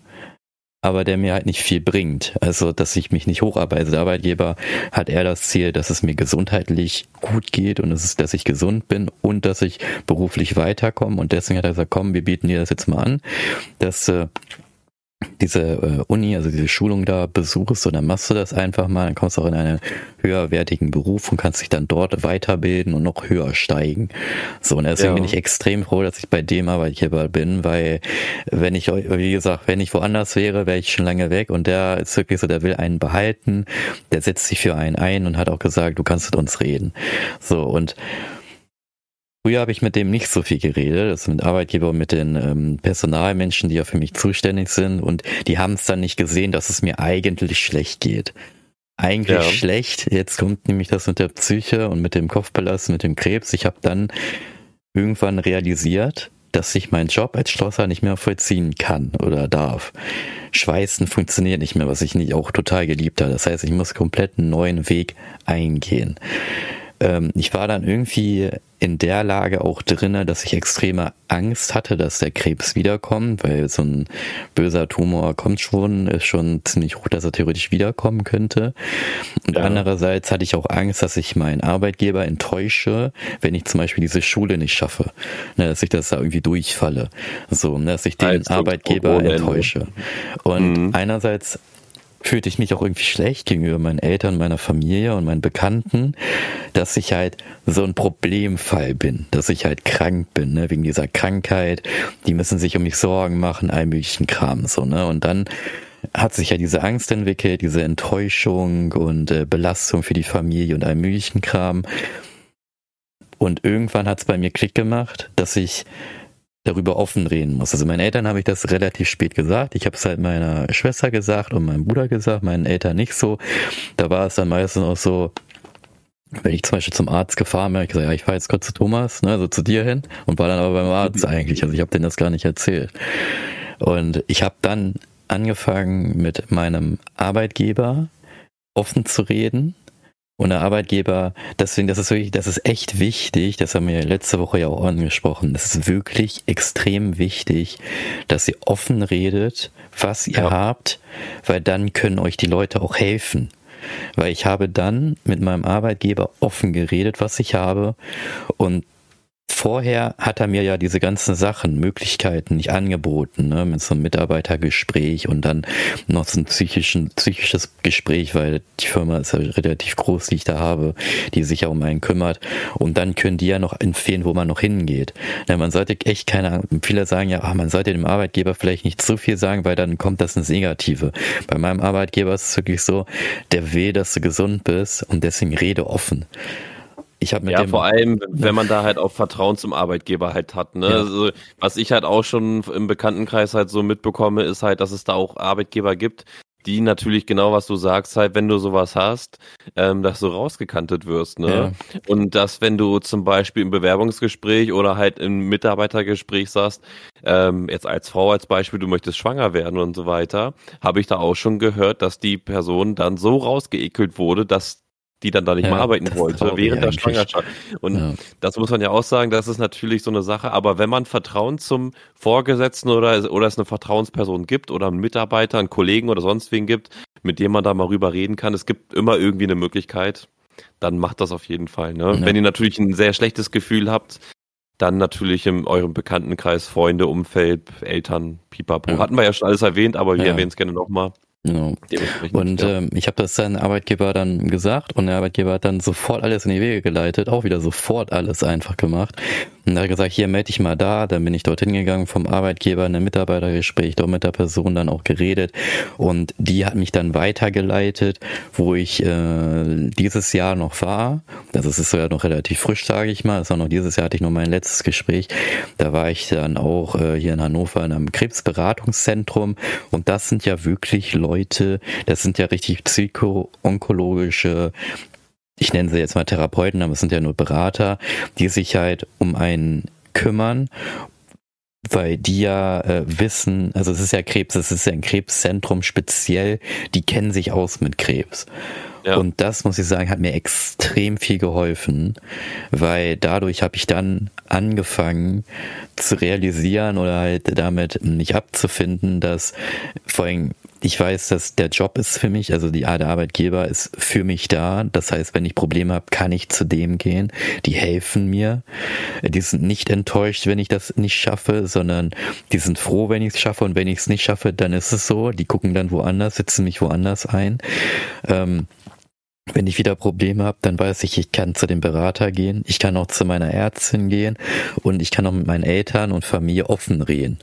aber der mir halt nicht viel bringt. Also, dass ich mich nicht hocharbeite. Der Arbeitgeber hat eher das Ziel, dass es mir gesundheitlich gut geht und es ist, dass ich gesund bin und dass ich beruflich weiterkomme. Und deswegen hat er gesagt, komm, wir bieten dir das jetzt mal an, dass äh, diese äh, Uni, also diese Schulung da besuchst und dann machst du das einfach mal, dann kommst du auch in einen höherwertigen Beruf und kannst dich dann dort weiterbilden und noch höher steigen. So, und deswegen ja. bin ich extrem froh, dass ich bei dem Arbeitgeber bin, weil wenn ich, wie gesagt, wenn ich woanders wäre, wäre ich schon lange weg und der ist wirklich so, der will einen behalten, der setzt sich für einen ein und hat auch gesagt, du kannst mit uns reden. So, und Früher habe ich mit dem nicht so viel geredet, das mit Arbeitgeber und mit den ähm, Personalmenschen, die ja für mich zuständig sind und die haben es dann nicht gesehen, dass es mir eigentlich schlecht geht. Eigentlich ja. schlecht. Jetzt kommt nämlich das mit der Psyche und mit dem Kopfbelast, mit dem Krebs. Ich habe dann irgendwann realisiert, dass ich meinen Job als Schlosser nicht mehr vollziehen kann oder darf. Schweißen funktioniert nicht mehr, was ich nicht auch total geliebt habe. Das heißt, ich muss komplett einen neuen Weg eingehen ähm, ich war dann irgendwie in der Lage auch drinne, dass ich extreme Angst hatte, dass der Krebs wiederkommt, weil so ein böser Tumor kommt schon, ist schon ziemlich hoch, dass er theoretisch wiederkommen könnte. Und ja. andererseits hatte ich auch Angst, dass ich meinen Arbeitgeber enttäusche, wenn ich zum Beispiel diese Schule nicht schaffe, ne, dass ich das da irgendwie durchfalle, so, ne, dass ich den Arbeitgeber enttäusche. Und mhm. einerseits fühlte ich mich auch irgendwie schlecht gegenüber meinen Eltern, meiner Familie und meinen Bekannten, dass ich halt so ein Problemfall bin, dass ich halt krank bin, ne, wegen dieser Krankheit. Die müssen sich um mich Sorgen machen, all möglichen Kram, so, ne, und dann hat sich ja diese Angst entwickelt, diese Enttäuschung und äh, Belastung für die Familie und all möglichen Kram. Und irgendwann hat es bei mir Klick gemacht, dass ich darüber offen reden muss. Also meinen Eltern habe ich das relativ spät gesagt. Ich habe es halt meiner Schwester gesagt und meinem Bruder gesagt, meinen Eltern nicht so. Da war es dann meistens auch so, wenn ich zum Beispiel zum Arzt gefahren bin, ich gesagt, ja, ich fahre jetzt kurz zu Thomas, ne, also zu dir hin und war dann aber beim Arzt eigentlich. Also ich habe denen das gar nicht erzählt. Und ich habe dann angefangen mit meinem Arbeitgeber offen zu reden. Und der Arbeitgeber, deswegen, das ist wirklich, das ist echt wichtig, das haben wir letzte Woche ja auch angesprochen. Das ist wirklich extrem wichtig, dass ihr offen redet, was ihr ja. habt, weil dann können euch die Leute auch helfen. Weil ich habe dann mit meinem Arbeitgeber offen geredet, was ich habe und Vorher hat er mir ja diese ganzen Sachen, Möglichkeiten nicht angeboten, ne, mit so einem Mitarbeitergespräch und dann noch so ein psychischen, psychisches Gespräch, weil die Firma ist ja relativ groß, die ich da habe, die sich ja um einen kümmert. Und dann können die ja noch empfehlen, wo man noch hingeht. Ja, man sollte echt keine, viele sagen ja, ach, man sollte dem Arbeitgeber vielleicht nicht zu viel sagen, weil dann kommt das ins Negative. Bei meinem Arbeitgeber ist es wirklich so, der will, dass du gesund bist und deswegen rede offen. Ich habe mit ja, dem, vor allem, wenn man da halt auch Vertrauen zum Arbeitgeber halt hat. Ne? Ja. Also, was ich halt auch schon im Bekanntenkreis halt so mitbekomme, ist halt, dass es da auch Arbeitgeber gibt, die natürlich genau, was du sagst, halt, wenn du sowas hast, ähm, dass du rausgekantet wirst. Ne? Ja. Und dass, wenn du zum Beispiel im Bewerbungsgespräch oder halt im Mitarbeitergespräch sagst, ähm, jetzt als Frau als Beispiel, du möchtest schwanger werden und so weiter, habe ich da auch schon gehört, dass die Person dann so rausgeekelt wurde, dass die dann da nicht ja, mehr arbeiten wollte während der Schwangerschaft. Und ja. das muss man ja auch sagen, das ist natürlich so eine Sache. Aber wenn man Vertrauen zum Vorgesetzten oder, oder es eine Vertrauensperson gibt oder einen Mitarbeiter, einen Kollegen oder sonst wen gibt, mit dem man da mal rüber reden kann, es gibt immer irgendwie eine Möglichkeit, dann macht das auf jeden Fall. Ne? Ja. Wenn ihr natürlich ein sehr schlechtes Gefühl habt, dann natürlich in eurem Bekanntenkreis, Freunde, Umfeld, Eltern, Pipapo. Hatten wir ja schon alles erwähnt, aber wir erwähnen es gerne nochmal. Genau. Und ähm, ich habe das seinem Arbeitgeber dann gesagt und der Arbeitgeber hat dann sofort alles in die Wege geleitet, auch wieder sofort alles einfach gemacht. Und er hat gesagt, hier melde dich mal da, dann bin ich dorthin gegangen vom Arbeitgeber in ein Mitarbeitergespräch, dort mit der Person dann auch geredet und die hat mich dann weitergeleitet, wo ich äh, dieses Jahr noch war. Das ist ja noch relativ frisch, sage ich mal. Das war noch dieses Jahr hatte ich noch mein letztes Gespräch. Da war ich dann auch äh, hier in Hannover in einem Krebsberatungszentrum und das sind ja wirklich Leute, das sind ja richtig psycho-onkologische ich nenne sie jetzt mal Therapeuten, aber es sind ja nur Berater, die sich halt um einen kümmern, weil die ja äh, wissen, also es ist ja Krebs, es ist ja ein Krebszentrum speziell, die kennen sich aus mit Krebs. Ja. Und das, muss ich sagen, hat mir extrem viel geholfen, weil dadurch habe ich dann angefangen zu realisieren oder halt damit nicht abzufinden, dass vor allem ich weiß, dass der Job ist für mich, also die, der Arbeitgeber ist für mich da. Das heißt, wenn ich Probleme habe, kann ich zu dem gehen. Die helfen mir. Die sind nicht enttäuscht, wenn ich das nicht schaffe, sondern die sind froh, wenn ich es schaffe. Und wenn ich es nicht schaffe, dann ist es so. Die gucken dann woanders, sitzen mich woanders ein. Ähm, wenn ich wieder Probleme habe, dann weiß ich, ich kann zu dem Berater gehen, ich kann auch zu meiner Ärztin gehen und ich kann auch mit meinen Eltern und Familie offen reden.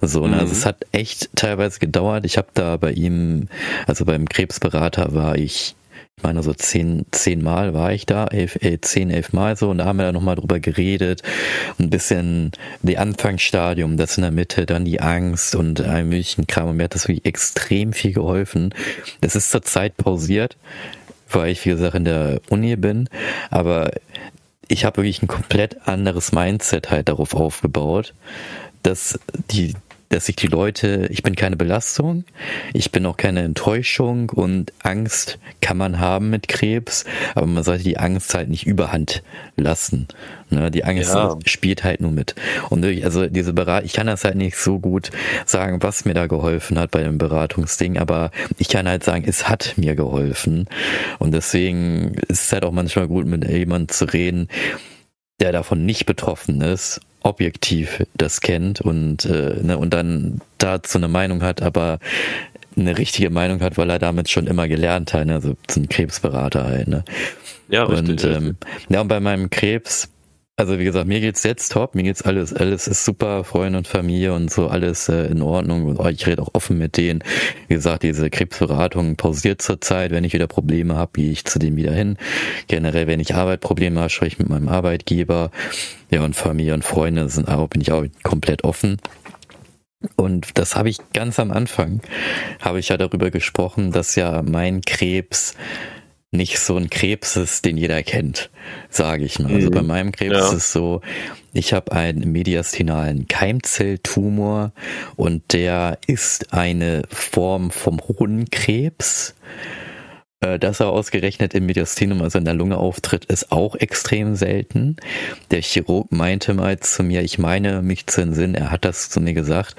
So, mhm. also es hat echt teilweise gedauert. Ich habe da bei ihm, also beim Krebsberater war ich ich meine, so zehn, zehn Mal war ich da, elf, elf, zehn, elf Mal so, und da haben wir dann nochmal drüber geredet, ein bisschen die Anfangsstadium, das in der Mitte, dann die Angst und ein möglichen Kram, und mir hat das wirklich extrem viel geholfen. Das ist zur Zeit pausiert, weil ich, wie gesagt, in der Uni bin. Aber ich habe wirklich ein komplett anderes Mindset halt darauf aufgebaut, dass die, dass ich die Leute, ich bin keine Belastung, ich bin auch keine Enttäuschung und Angst kann man haben mit Krebs, aber man sollte die Angst halt nicht überhand lassen. Ne? Die Angst ja. spielt halt nur mit. Und durch, also diese Beratung, ich kann das halt nicht so gut sagen, was mir da geholfen hat bei dem Beratungsding, aber ich kann halt sagen, es hat mir geholfen. Und deswegen ist es halt auch manchmal gut, mit jemandem zu reden, der davon nicht betroffen ist objektiv das kennt und, äh, ne, und dann dazu eine Meinung hat, aber eine richtige Meinung hat, weil er damit schon immer gelernt hat, ne? also ein Krebsberater halt. Ne? Ja, richtig. Und, ähm, ja, und bei meinem Krebs, also wie gesagt, mir geht's jetzt top, mir geht's alles, alles ist super, Freunde und Familie und so, alles äh, in Ordnung. Und ich rede auch offen mit denen. Wie gesagt, diese Krebsberatung pausiert zurzeit. Wenn ich wieder Probleme habe, gehe ich zu denen wieder hin. Generell, wenn ich Arbeitprobleme habe, spreche ich mit meinem Arbeitgeber. Ja, und Familie und Freunde sind auch, bin ich auch komplett offen. Und das habe ich ganz am Anfang, habe ich ja darüber gesprochen, dass ja mein Krebs nicht so ein Krebs ist, den jeder kennt, sage ich mal. Also bei mhm. meinem Krebs ja. ist es so, ich habe einen mediastinalen Keimzelltumor und der ist eine Form vom Hodenkrebs. Äh, dass er ausgerechnet im Mediastinum, also in der Lunge auftritt, ist auch extrem selten. Der Chirurg meinte mal zu mir, ich meine mich zu entsinnen, er hat das zu mir gesagt,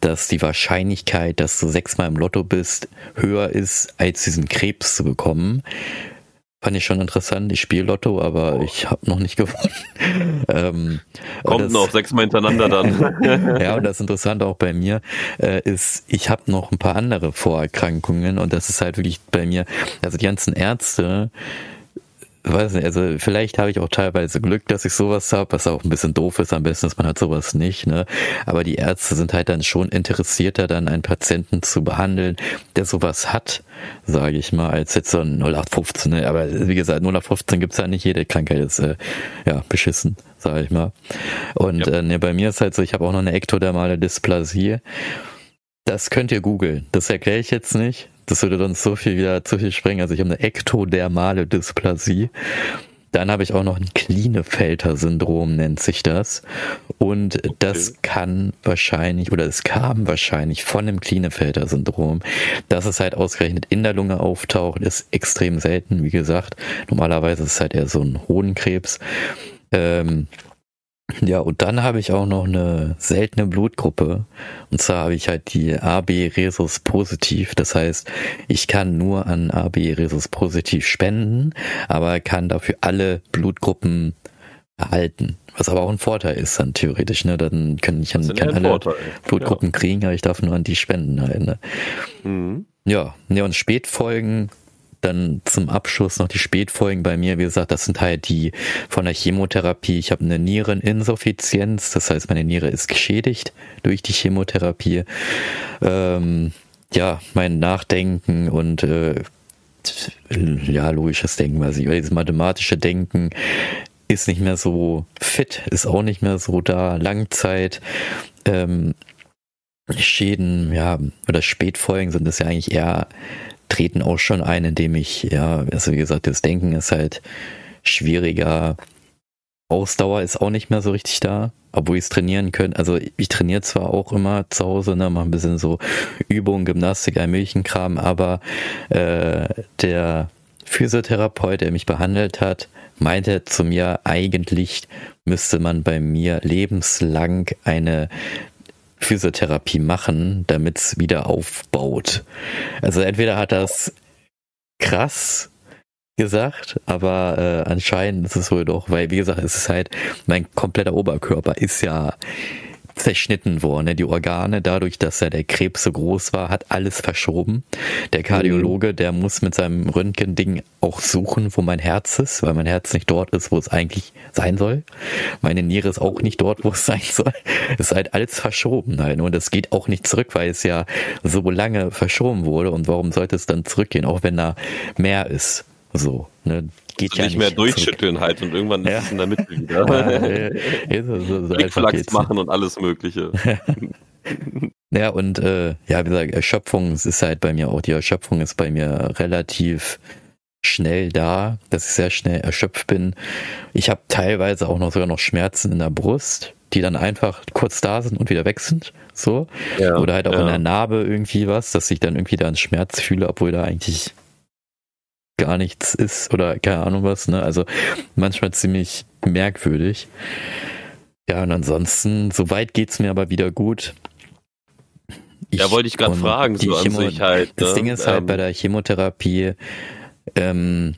dass die Wahrscheinlichkeit, dass du sechsmal im Lotto bist, höher ist, als diesen Krebs zu bekommen. Fand ich schon interessant. Ich spiele Lotto, aber ich habe noch nicht *laughs* gewonnen. ähm, Kommt das, noch sechsmal hintereinander dann. *laughs* ja, und das Interessante auch bei mir äh, ist, ich habe noch ein paar andere Vorerkrankungen und das ist halt wirklich bei mir, also die ganzen Ärzte, weiß nicht, also vielleicht habe ich auch teilweise Glück, dass ich sowas habe, was auch ein bisschen doof ist, am besten ist man hat sowas nicht, ne? Aber die Ärzte sind halt dann schon interessierter, dann einen Patienten zu behandeln, der sowas hat, sage ich mal, als jetzt so ein 0815, ne? Aber wie gesagt, 0815 gibt's ja nicht, jede Krankheit ist äh, ja beschissen, sage ich mal. Und ja. äh, ne, bei mir ist halt so, ich habe auch noch eine ektodermale Dysplasie. Das könnt ihr googeln. Das erkläre ich jetzt nicht. Das würde dann so viel wieder zu viel sprengen. Also ich habe eine ektodermale Dysplasie. Dann habe ich auch noch ein Klinefelter-Syndrom, nennt sich das. Und okay. das kann wahrscheinlich, oder es kam wahrscheinlich von dem Klinefelter-Syndrom. Dass es halt ausgerechnet in der Lunge auftaucht, ist extrem selten, wie gesagt. Normalerweise ist es halt eher so ein Hodenkrebs. Ähm, ja, und dann habe ich auch noch eine seltene Blutgruppe. Und zwar habe ich halt die AB Resus positiv. Das heißt, ich kann nur an AB Resus positiv spenden, aber kann dafür alle Blutgruppen erhalten. Was aber auch ein Vorteil ist dann theoretisch, ne? Dann kann ich kann, kann alle Vorteil. Blutgruppen ja. kriegen, aber ich darf nur an die spenden halt, ne? Mhm. Ja, ja, und Spätfolgen dann zum Abschluss noch die Spätfolgen bei mir. Wie gesagt, das sind halt die von der Chemotherapie. Ich habe eine Niereninsuffizienz, das heißt, meine Niere ist geschädigt durch die Chemotherapie. Ähm, ja, mein Nachdenken und äh, ja, logisches Denken, weiß ich, weil dieses mathematische Denken ist nicht mehr so fit, ist auch nicht mehr so da. Langzeit, ähm, Schäden, ja, oder Spätfolgen sind das ja eigentlich eher treten auch schon ein, indem ich, ja, also wie gesagt, das Denken ist halt schwieriger. Ausdauer ist auch nicht mehr so richtig da, obwohl ich es trainieren könnte. Also ich trainiere zwar auch immer zu Hause, ne, mache ein bisschen so Übungen, Gymnastik, ein Milchenkram, aber äh, der Physiotherapeut, der mich behandelt hat, meinte zu mir, eigentlich müsste man bei mir lebenslang eine Physiotherapie machen, damit es wieder aufbaut. Also entweder hat das krass gesagt, aber äh, anscheinend ist es wohl doch, weil wie gesagt, es ist halt, mein kompletter Oberkörper ist ja zerschnitten worden. Ne? Die Organe, dadurch, dass ja der Krebs so groß war, hat alles verschoben. Der Kardiologe, der muss mit seinem Röntgending auch suchen, wo mein Herz ist, weil mein Herz nicht dort ist, wo es eigentlich sein soll. Meine Niere ist auch nicht dort, wo es *laughs* sein soll. Es ist halt alles verschoben halt. Und es geht auch nicht zurück, weil es ja so lange verschoben wurde. Und warum sollte es dann zurückgehen, auch wenn da mehr ist? So, ne? Geht also ja nicht mehr durchschütteln zurück. halt und irgendwann ja. *laughs* *laughs* ist es in der Mitte wieder. ja, so, so, Flickflacks machen und alles Mögliche. *laughs* ja, und äh, ja, wie gesagt, Erschöpfung ist halt bei mir auch, die Erschöpfung ist bei mir relativ schnell da, dass ich sehr schnell erschöpft bin. Ich habe teilweise auch noch sogar noch Schmerzen in der Brust, die dann einfach kurz da sind und wieder weg sind. So. Ja, Oder halt auch ja. in der Narbe irgendwie was, dass ich dann irgendwie da einen Schmerz fühle, obwohl da eigentlich gar nichts ist oder keine Ahnung was. Ne? Also manchmal ziemlich merkwürdig. Ja, und ansonsten, soweit geht es mir aber wieder gut. Ich, ja, wollte ich gerade fragen, so an Chemo sich halt. Das ne? Ding ist halt ähm, bei der Chemotherapie, ähm,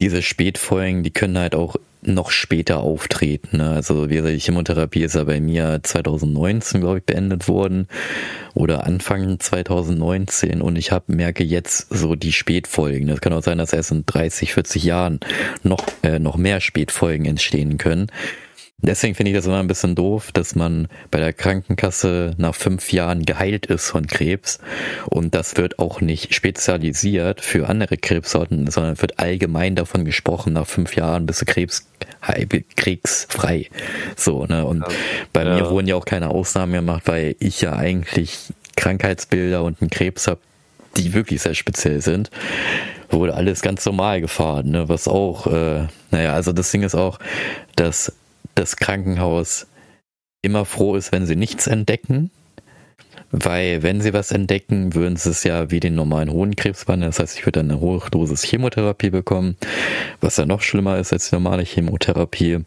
diese Spätfolgen, die können halt auch noch später auftreten. Ne? Also die Chemotherapie ist ja bei mir 2019, glaube ich, beendet worden oder Anfang 2019 und ich hab, merke jetzt so die Spätfolgen. Das kann auch sein, dass erst in 30, 40 Jahren noch, äh, noch mehr Spätfolgen entstehen können. Deswegen finde ich das immer ein bisschen doof, dass man bei der Krankenkasse nach fünf Jahren geheilt ist von Krebs und das wird auch nicht spezialisiert für andere Krebssorten, sondern wird allgemein davon gesprochen, nach fünf Jahren bist du Krebs, kriegsfrei. So, ne? Und ja. bei ja. mir wurden ja auch keine Ausnahmen gemacht, weil ich ja eigentlich Krankheitsbilder und einen Krebs habe, die wirklich sehr speziell sind. wurde alles ganz normal gefahren, ne? was auch, äh, naja, also das Ding ist auch, dass das Krankenhaus immer froh ist, wenn sie nichts entdecken, weil wenn sie was entdecken, würden sie es ja wie den normalen Hohenkrebs behandeln. Das heißt, ich würde eine Hochdosis Chemotherapie bekommen, was ja noch schlimmer ist als die normale Chemotherapie.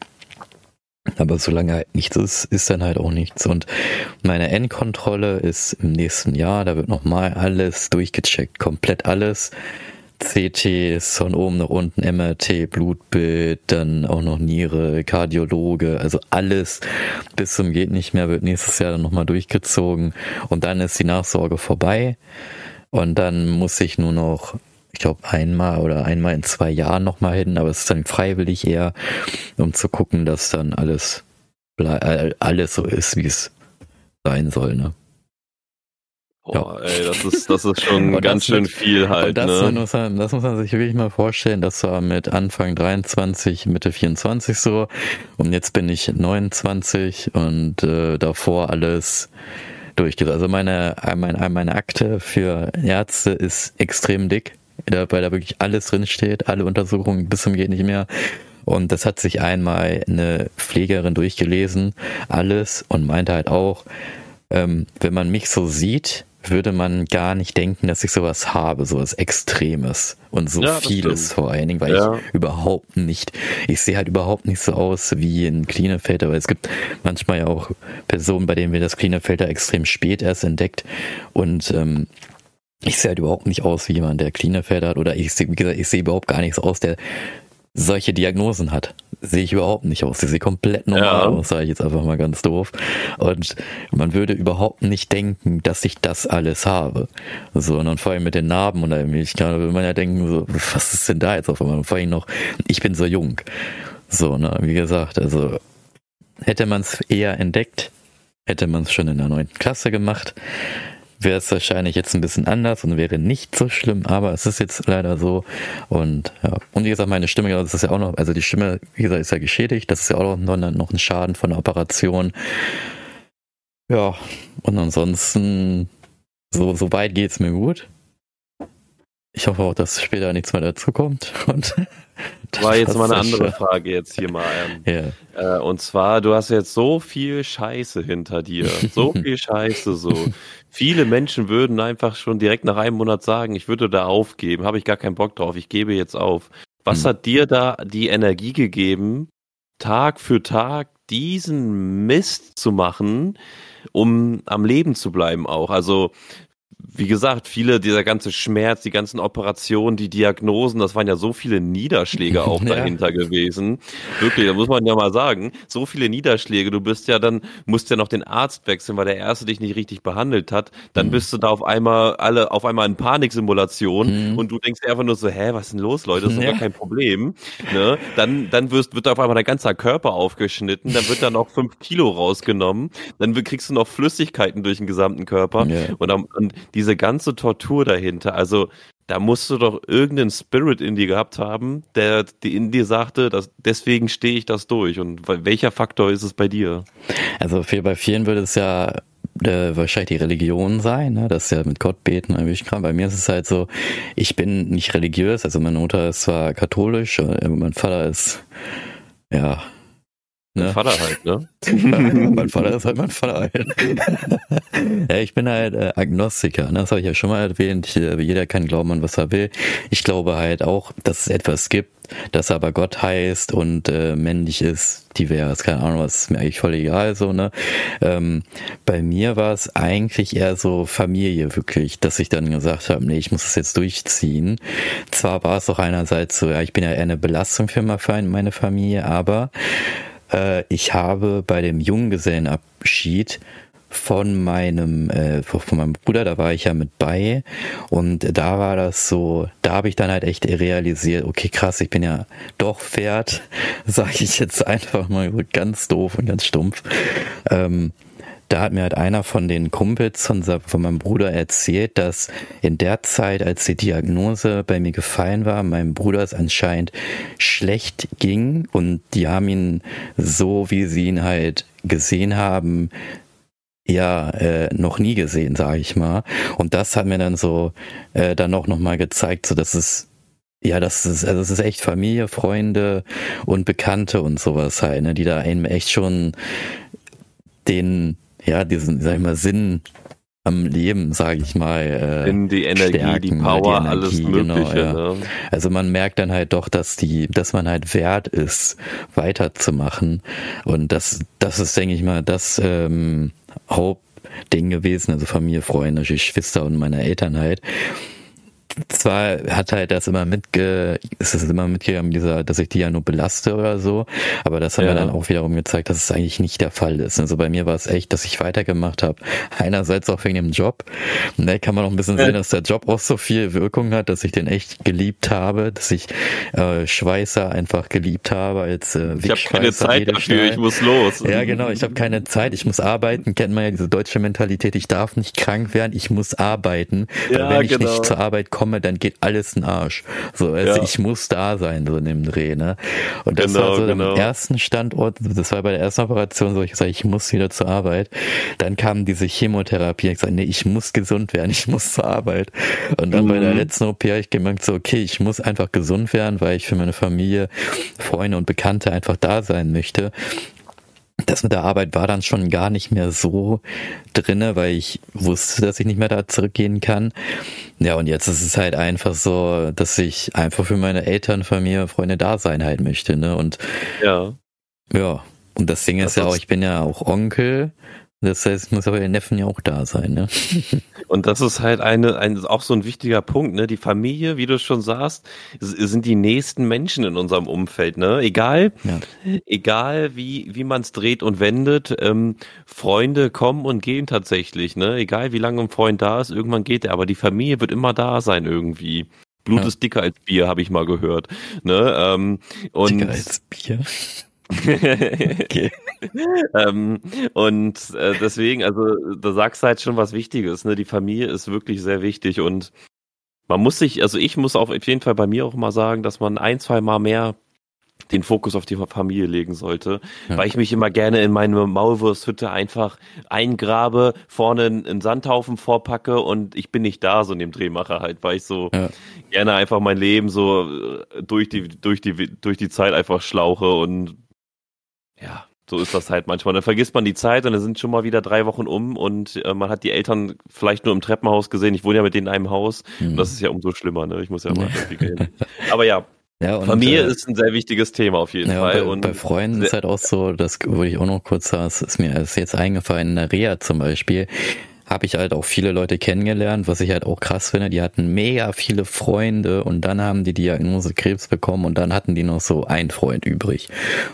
Aber solange halt nichts ist, ist dann halt auch nichts. Und meine Endkontrolle ist im nächsten Jahr, da wird nochmal alles durchgecheckt, komplett alles. CTs von oben nach unten, MRT, Blutbild, dann auch noch Niere, Kardiologe, also alles bis zum geht nicht mehr wird nächstes Jahr dann nochmal durchgezogen und dann ist die Nachsorge vorbei und dann muss ich nur noch ich glaube einmal oder einmal in zwei Jahren nochmal hin, aber es ist dann freiwillig eher, um zu gucken, dass dann alles äh, alles so ist, wie es sein soll, ne? Boah, ja. ey, das ist, das ist schon ganz schön mit, viel halt. Das, ne? muss man, das muss man sich wirklich mal vorstellen. Das war mit Anfang 23, Mitte 24 so. Und jetzt bin ich 29 und äh, davor alles durchgeht. Also meine, meine, meine Akte für Ärzte ist extrem dick, weil da wirklich alles drinsteht, alle Untersuchungen bis zum geht nicht mehr. Und das hat sich einmal eine Pflegerin durchgelesen, alles, und meinte halt auch, ähm, wenn man mich so sieht, würde man gar nicht denken, dass ich sowas habe, sowas Extremes und so ja, vieles vor allen Dingen, weil ja. ich überhaupt nicht, ich sehe halt überhaupt nicht so aus wie ein Klinefelder, weil es gibt manchmal ja auch Personen, bei denen wir das Klinefelder extrem spät erst entdeckt und ähm, ich sehe halt überhaupt nicht aus wie jemand, der Klinefelder hat oder ich sehe, wie gesagt, ich sehe überhaupt gar nichts aus, der solche Diagnosen hat. Sehe ich überhaupt nicht aus. Sie sieht komplett normal ja. aus, sage ich jetzt einfach mal ganz doof. Und man würde überhaupt nicht denken, dass ich das alles habe. So, und dann vor allem mit den Narben und der Milchkanne würde man ja denken, so, was ist denn da jetzt auf einmal? Und vor allem noch, ich bin so jung. So, ne, wie gesagt, also hätte man es eher entdeckt, hätte man es schon in der neunten Klasse gemacht wäre es wahrscheinlich jetzt ein bisschen anders und wäre nicht so schlimm, aber es ist jetzt leider so. Und ja, und wie gesagt, meine Stimme, das ist ja auch noch, also die Stimme, wie gesagt, ist ja geschädigt, das ist ja auch noch, noch ein Schaden von der Operation. Ja, und ansonsten, so, so weit geht's mir gut. Ich hoffe auch, dass später nichts mehr dazu kommt. *laughs* Und war jetzt mal eine andere Frage jetzt hier mal. Ähm, *laughs* yeah. äh, und zwar, du hast jetzt so viel Scheiße hinter dir. So *laughs* viel Scheiße so. Viele Menschen würden einfach schon direkt nach einem Monat sagen, ich würde da aufgeben, habe ich gar keinen Bock drauf, ich gebe jetzt auf. Was hm. hat dir da die Energie gegeben, Tag für Tag diesen Mist zu machen, um am Leben zu bleiben auch? Also wie gesagt, viele dieser ganze Schmerz, die ganzen Operationen, die Diagnosen, das waren ja so viele Niederschläge auch *laughs* ja. dahinter gewesen. Wirklich, da muss man ja mal sagen, so viele Niederschläge. Du bist ja dann, musst ja noch den Arzt wechseln, weil der erste dich nicht richtig behandelt hat. Dann mhm. bist du da auf einmal alle, auf einmal in Paniksimulation mhm. und du denkst einfach nur so, hä, was ist denn los, Leute? Das ist ja. gar kein Problem. Ne? Dann, dann wirst, wird auf einmal dein ganzer Körper aufgeschnitten, dann wird da noch fünf Kilo rausgenommen, dann kriegst du noch Flüssigkeiten durch den gesamten Körper ja. und, dann, und diese ganze Tortur dahinter, also da musst du doch irgendeinen Spirit in dir gehabt haben, der in dir sagte, dass deswegen stehe ich das durch. Und welcher Faktor ist es bei dir? Also viel, bei vielen würde es ja äh, wahrscheinlich die Religion sein, ne? das ist ja mit Gott beten irgendwie kram. Bei mir ist es halt so, ich bin nicht religiös, also meine Mutter ist zwar katholisch, äh, mein Vater ist ja Ne? Vater halt, ne? *laughs* mein Vater ist halt mein Vater halt. *laughs* ja, ich bin halt äh, Agnostiker, ne? das habe ich ja schon mal erwähnt. Äh, jeder kann glauben an was er will. Ich glaube halt auch, dass es etwas gibt, das aber Gott heißt und äh, männlich ist, divers, keine Ahnung, was ist mir eigentlich voll egal so, ne? Ähm, bei mir war es eigentlich eher so Familie wirklich, dass ich dann gesagt habe, nee, ich muss es jetzt durchziehen. Zwar war es auch einerseits so, ja, ich bin ja eher eine Belastung für meine Familie, aber äh, ich habe bei dem Junggesellenabschied von meinem äh, von meinem Bruder, da war ich ja mit bei und da war das so, da habe ich dann halt echt realisiert, okay krass, ich bin ja doch Pferd, *laughs* sage ich jetzt einfach mal ganz doof und ganz stumpf. Ähm, da hat mir halt einer von den Kumpels von, von meinem Bruder erzählt, dass in der Zeit, als die Diagnose bei mir gefallen war, meinem Bruder es anscheinend schlecht ging und die haben ihn so, wie sie ihn halt gesehen haben, ja äh, noch nie gesehen, sage ich mal. Und das hat mir dann so äh, dann auch noch mal gezeigt, so dass es Ja, das ist, also es ist echt Familie, Freunde und Bekannte und sowas halt, ne, die da einem echt schon den, ja, diesen, sag ich mal, Sinn am Leben, sage ich mal, äh, in die Energie, stärken, die Power, die Energie, alles genau, Mögliche. Genau, ja. ne? Also man merkt dann halt doch, dass die, dass man halt wert ist, weiterzumachen. Und das, das ist, denke ich mal, das ähm, Hauptding gewesen. Also Familie, Freunde, Geschwister und meine Eltern halt zwar hat halt das immer mitge, ist es immer mitgegangen, dieser, dass ich die ja nur belaste oder so, aber das hat ja. mir dann auch wiederum gezeigt, dass es eigentlich nicht der Fall ist. Also bei mir war es echt, dass ich weitergemacht habe. Einerseits auch wegen dem Job. Ne, kann man auch ein bisschen sehen, dass der Job auch so viel Wirkung hat, dass ich den echt geliebt habe, dass ich äh, Schweißer einfach geliebt habe als äh, Ich habe keine Zeit dafür, ich muss los. Ja, genau, ich habe keine Zeit, ich muss arbeiten. Kennt man ja diese deutsche Mentalität, ich darf nicht krank werden, ich muss arbeiten. Ja, wenn ich genau. nicht zur Arbeit komme, komme, dann geht alles in Arsch. So, also ja. ich muss da sein, so in dem Dreh, ne? Und das genau, war so genau. am ersten Standort, das war bei der ersten Operation so, ich sage, ich muss wieder zur Arbeit. Dann kam diese Chemotherapie, ich sage, nee, ich muss gesund werden, ich muss zur Arbeit. Und dann mhm. bei der mhm. letzten OP habe ich gemerkt, so, okay, ich muss einfach gesund werden, weil ich für meine Familie, Freunde und Bekannte einfach da sein möchte das mit der Arbeit war dann schon gar nicht mehr so drinne, weil ich wusste, dass ich nicht mehr da zurückgehen kann. Ja, und jetzt ist es halt einfach so, dass ich einfach für meine Eltern, Familie, Freunde da sein halt möchte, ne? Und ja. Ja. Und das Ding das ist ja auch, ich bin ja auch Onkel das heißt, muss aber der Neffen ja auch da sein, ne? *laughs* Und das ist halt eine, ein, auch so ein wichtiger Punkt, ne? Die Familie, wie du schon sagst, sind die nächsten Menschen in unserem Umfeld, ne? Egal, ja. egal wie, wie man es dreht und wendet, ähm, Freunde kommen und gehen tatsächlich, ne? Egal wie lange ein Freund da ist, irgendwann geht er, aber die Familie wird immer da sein irgendwie. Blut ja. ist dicker als Bier, habe ich mal gehört. Ne? Ähm, und dicker als Bier. Okay. *laughs* ähm, und äh, deswegen, also da sagst du halt schon was Wichtiges, ne? Die Familie ist wirklich sehr wichtig und man muss sich, also ich muss auf jeden Fall bei mir auch mal sagen, dass man ein, zwei Mal mehr den Fokus auf die Familie legen sollte, ja. weil ich mich immer gerne in meine Maulwursthütte einfach eingrabe, vorne einen Sandhaufen vorpacke und ich bin nicht da, so in dem Drehmacher halt, weil ich so ja. gerne einfach mein Leben so äh, durch die, durch die, durch die Zeit einfach schlauche und ja, so ist das halt manchmal. Dann vergisst man die Zeit und dann sind schon mal wieder drei Wochen um und äh, man hat die Eltern vielleicht nur im Treppenhaus gesehen. Ich wohne ja mit denen in einem Haus mhm. und das ist ja umso schlimmer, ne? Ich muss ja mal hin. Aber ja. *laughs* Ja, und, Familie äh, ist ein sehr wichtiges Thema auf jeden ja, Fall. Bei, und bei Freunden ist halt auch so, das würde ich auch noch kurz sagen, es ist mir ist jetzt eingefallen, in der Reha zum Beispiel, habe ich halt auch viele Leute kennengelernt, was ich halt auch krass finde. Die hatten mega viele Freunde und dann haben die Diagnose Krebs bekommen und dann hatten die noch so einen Freund übrig.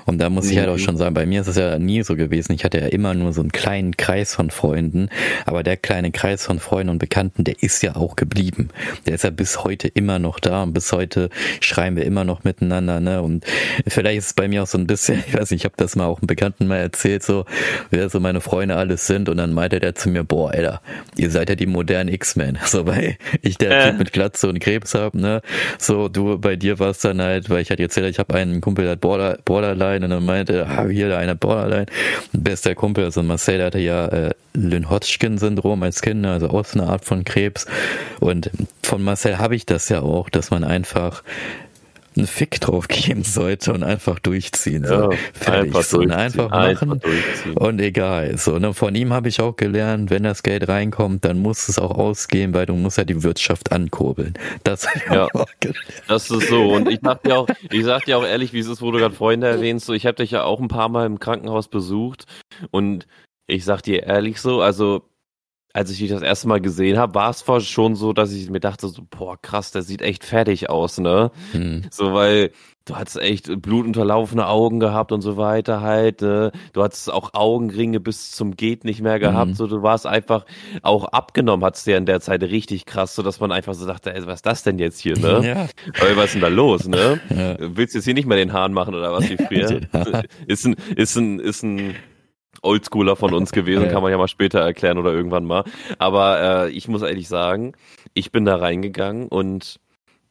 Und da muss mhm. ich halt auch mhm. schon sagen, bei mir ist es ja nie so gewesen. Ich hatte ja immer nur so einen kleinen Kreis von Freunden, aber der kleine Kreis von Freunden und Bekannten, der ist ja auch geblieben. Der ist ja bis heute immer noch da und bis heute schreiben wir immer noch miteinander, ne? Und vielleicht ist es bei mir auch so ein bisschen, *laughs* ich weiß nicht, ich habe das mal auch einem Bekannten mal erzählt, so wer so meine Freunde alles sind und dann meinte der zu mir, boah, Alter, ihr seid ja die modernen X-Men. *laughs* So, weil ich der äh. Typ mit Glatze und Krebs hab, ne? So, du, bei dir war es dann halt, weil ich hatte erzählt, ich habe einen Kumpel, der hat Border, Borderline und dann meinte, ah, hier, da einer Borderline. Bester Kumpel, also Marcel, der hatte ja äh, Lynn-Hodgkin-Syndrom als Kind, also auch so eine Art von Krebs. Und von Marcel habe ich das ja auch, dass man einfach einen Fick drauf geben sollte und einfach durchziehen. So. Ja, Fertig. Einfach, so, und einfach machen. Einfach und egal. So, ne, von ihm habe ich auch gelernt, wenn das Geld reinkommt, dann muss es auch ausgehen, weil du musst ja die Wirtschaft ankurbeln. Das ja, Das ist so. Und ich sag dir auch, ich sag dir auch ehrlich, wie es ist, wo du gerade Freunde erwähnst, so, ich habe dich ja auch ein paar Mal im Krankenhaus besucht und ich sag dir ehrlich so, also als ich dich das erste Mal gesehen habe, war es schon so, dass ich mir dachte, so, boah, krass, der sieht echt fertig aus, ne? Hm. So, weil du hattest echt blutunterlaufene Augen gehabt und so weiter halt, ne? Du hattest auch Augenringe bis zum Geht nicht mehr gehabt, hm. so, du warst einfach auch abgenommen, hattest ja in der Zeit richtig krass, so dass man einfach so dachte, ey, was ist das denn jetzt hier, ne? *laughs* Ja. Weil, was ist denn da los, ne? Ja. Willst du jetzt hier nicht mehr den Hahn machen oder was wie früher? *laughs* ist ein, ist ein, ist ein, Oldschooler von uns gewesen, kann man ja mal später erklären oder irgendwann mal. Aber äh, ich muss ehrlich sagen, ich bin da reingegangen und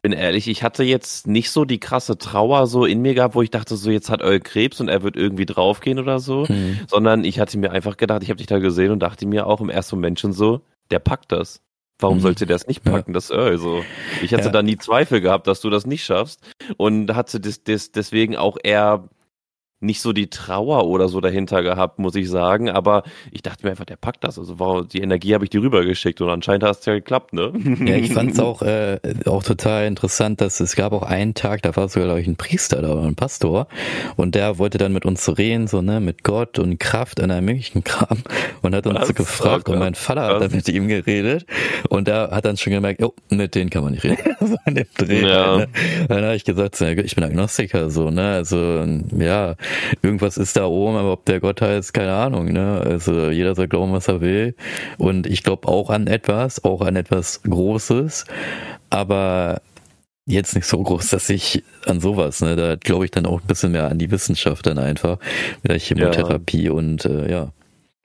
bin ehrlich, ich hatte jetzt nicht so die krasse Trauer so in mir gehabt, wo ich dachte, so jetzt hat Eul Krebs und er wird irgendwie draufgehen oder so, hm. sondern ich hatte mir einfach gedacht, ich habe dich da gesehen und dachte mir auch im ersten Moment schon so, der packt das. Warum mhm. sollte der das nicht packen? Ja. Das also. Ich hatte ja. da nie Zweifel gehabt, dass du das nicht schaffst und hatte das, das deswegen auch eher nicht so die Trauer oder so dahinter gehabt, muss ich sagen. Aber ich dachte mir einfach, der packt das. Also wow, die Energie habe ich dir rübergeschickt und anscheinend hat es ja geklappt, ne? Ja, ich fand es *laughs* auch, äh, auch total interessant, dass es gab auch einen Tag, da war sogar, glaube ich, ein Priester da oder ein Pastor und der wollte dann mit uns reden, so, ne, mit Gott und Kraft an einem möglichen Kram und hat uns Was? so gefragt und mein Vater Was? hat dann mit ihm geredet und der hat dann schon gemerkt, oh, mit denen kann man nicht reden. *laughs* so an dem Dreh. Ja. Ne? Dann habe ich gesagt, so, ich bin Agnostiker, so, ne, also, ja, irgendwas ist da oben, aber ob der Gott heißt, keine Ahnung. Ne? Also jeder soll glauben, was er will. Und ich glaube auch an etwas, auch an etwas Großes, aber jetzt nicht so groß, dass ich an sowas, ne, da glaube ich dann auch ein bisschen mehr an die Wissenschaft dann einfach, mit der Chemotherapie ja. und äh, ja.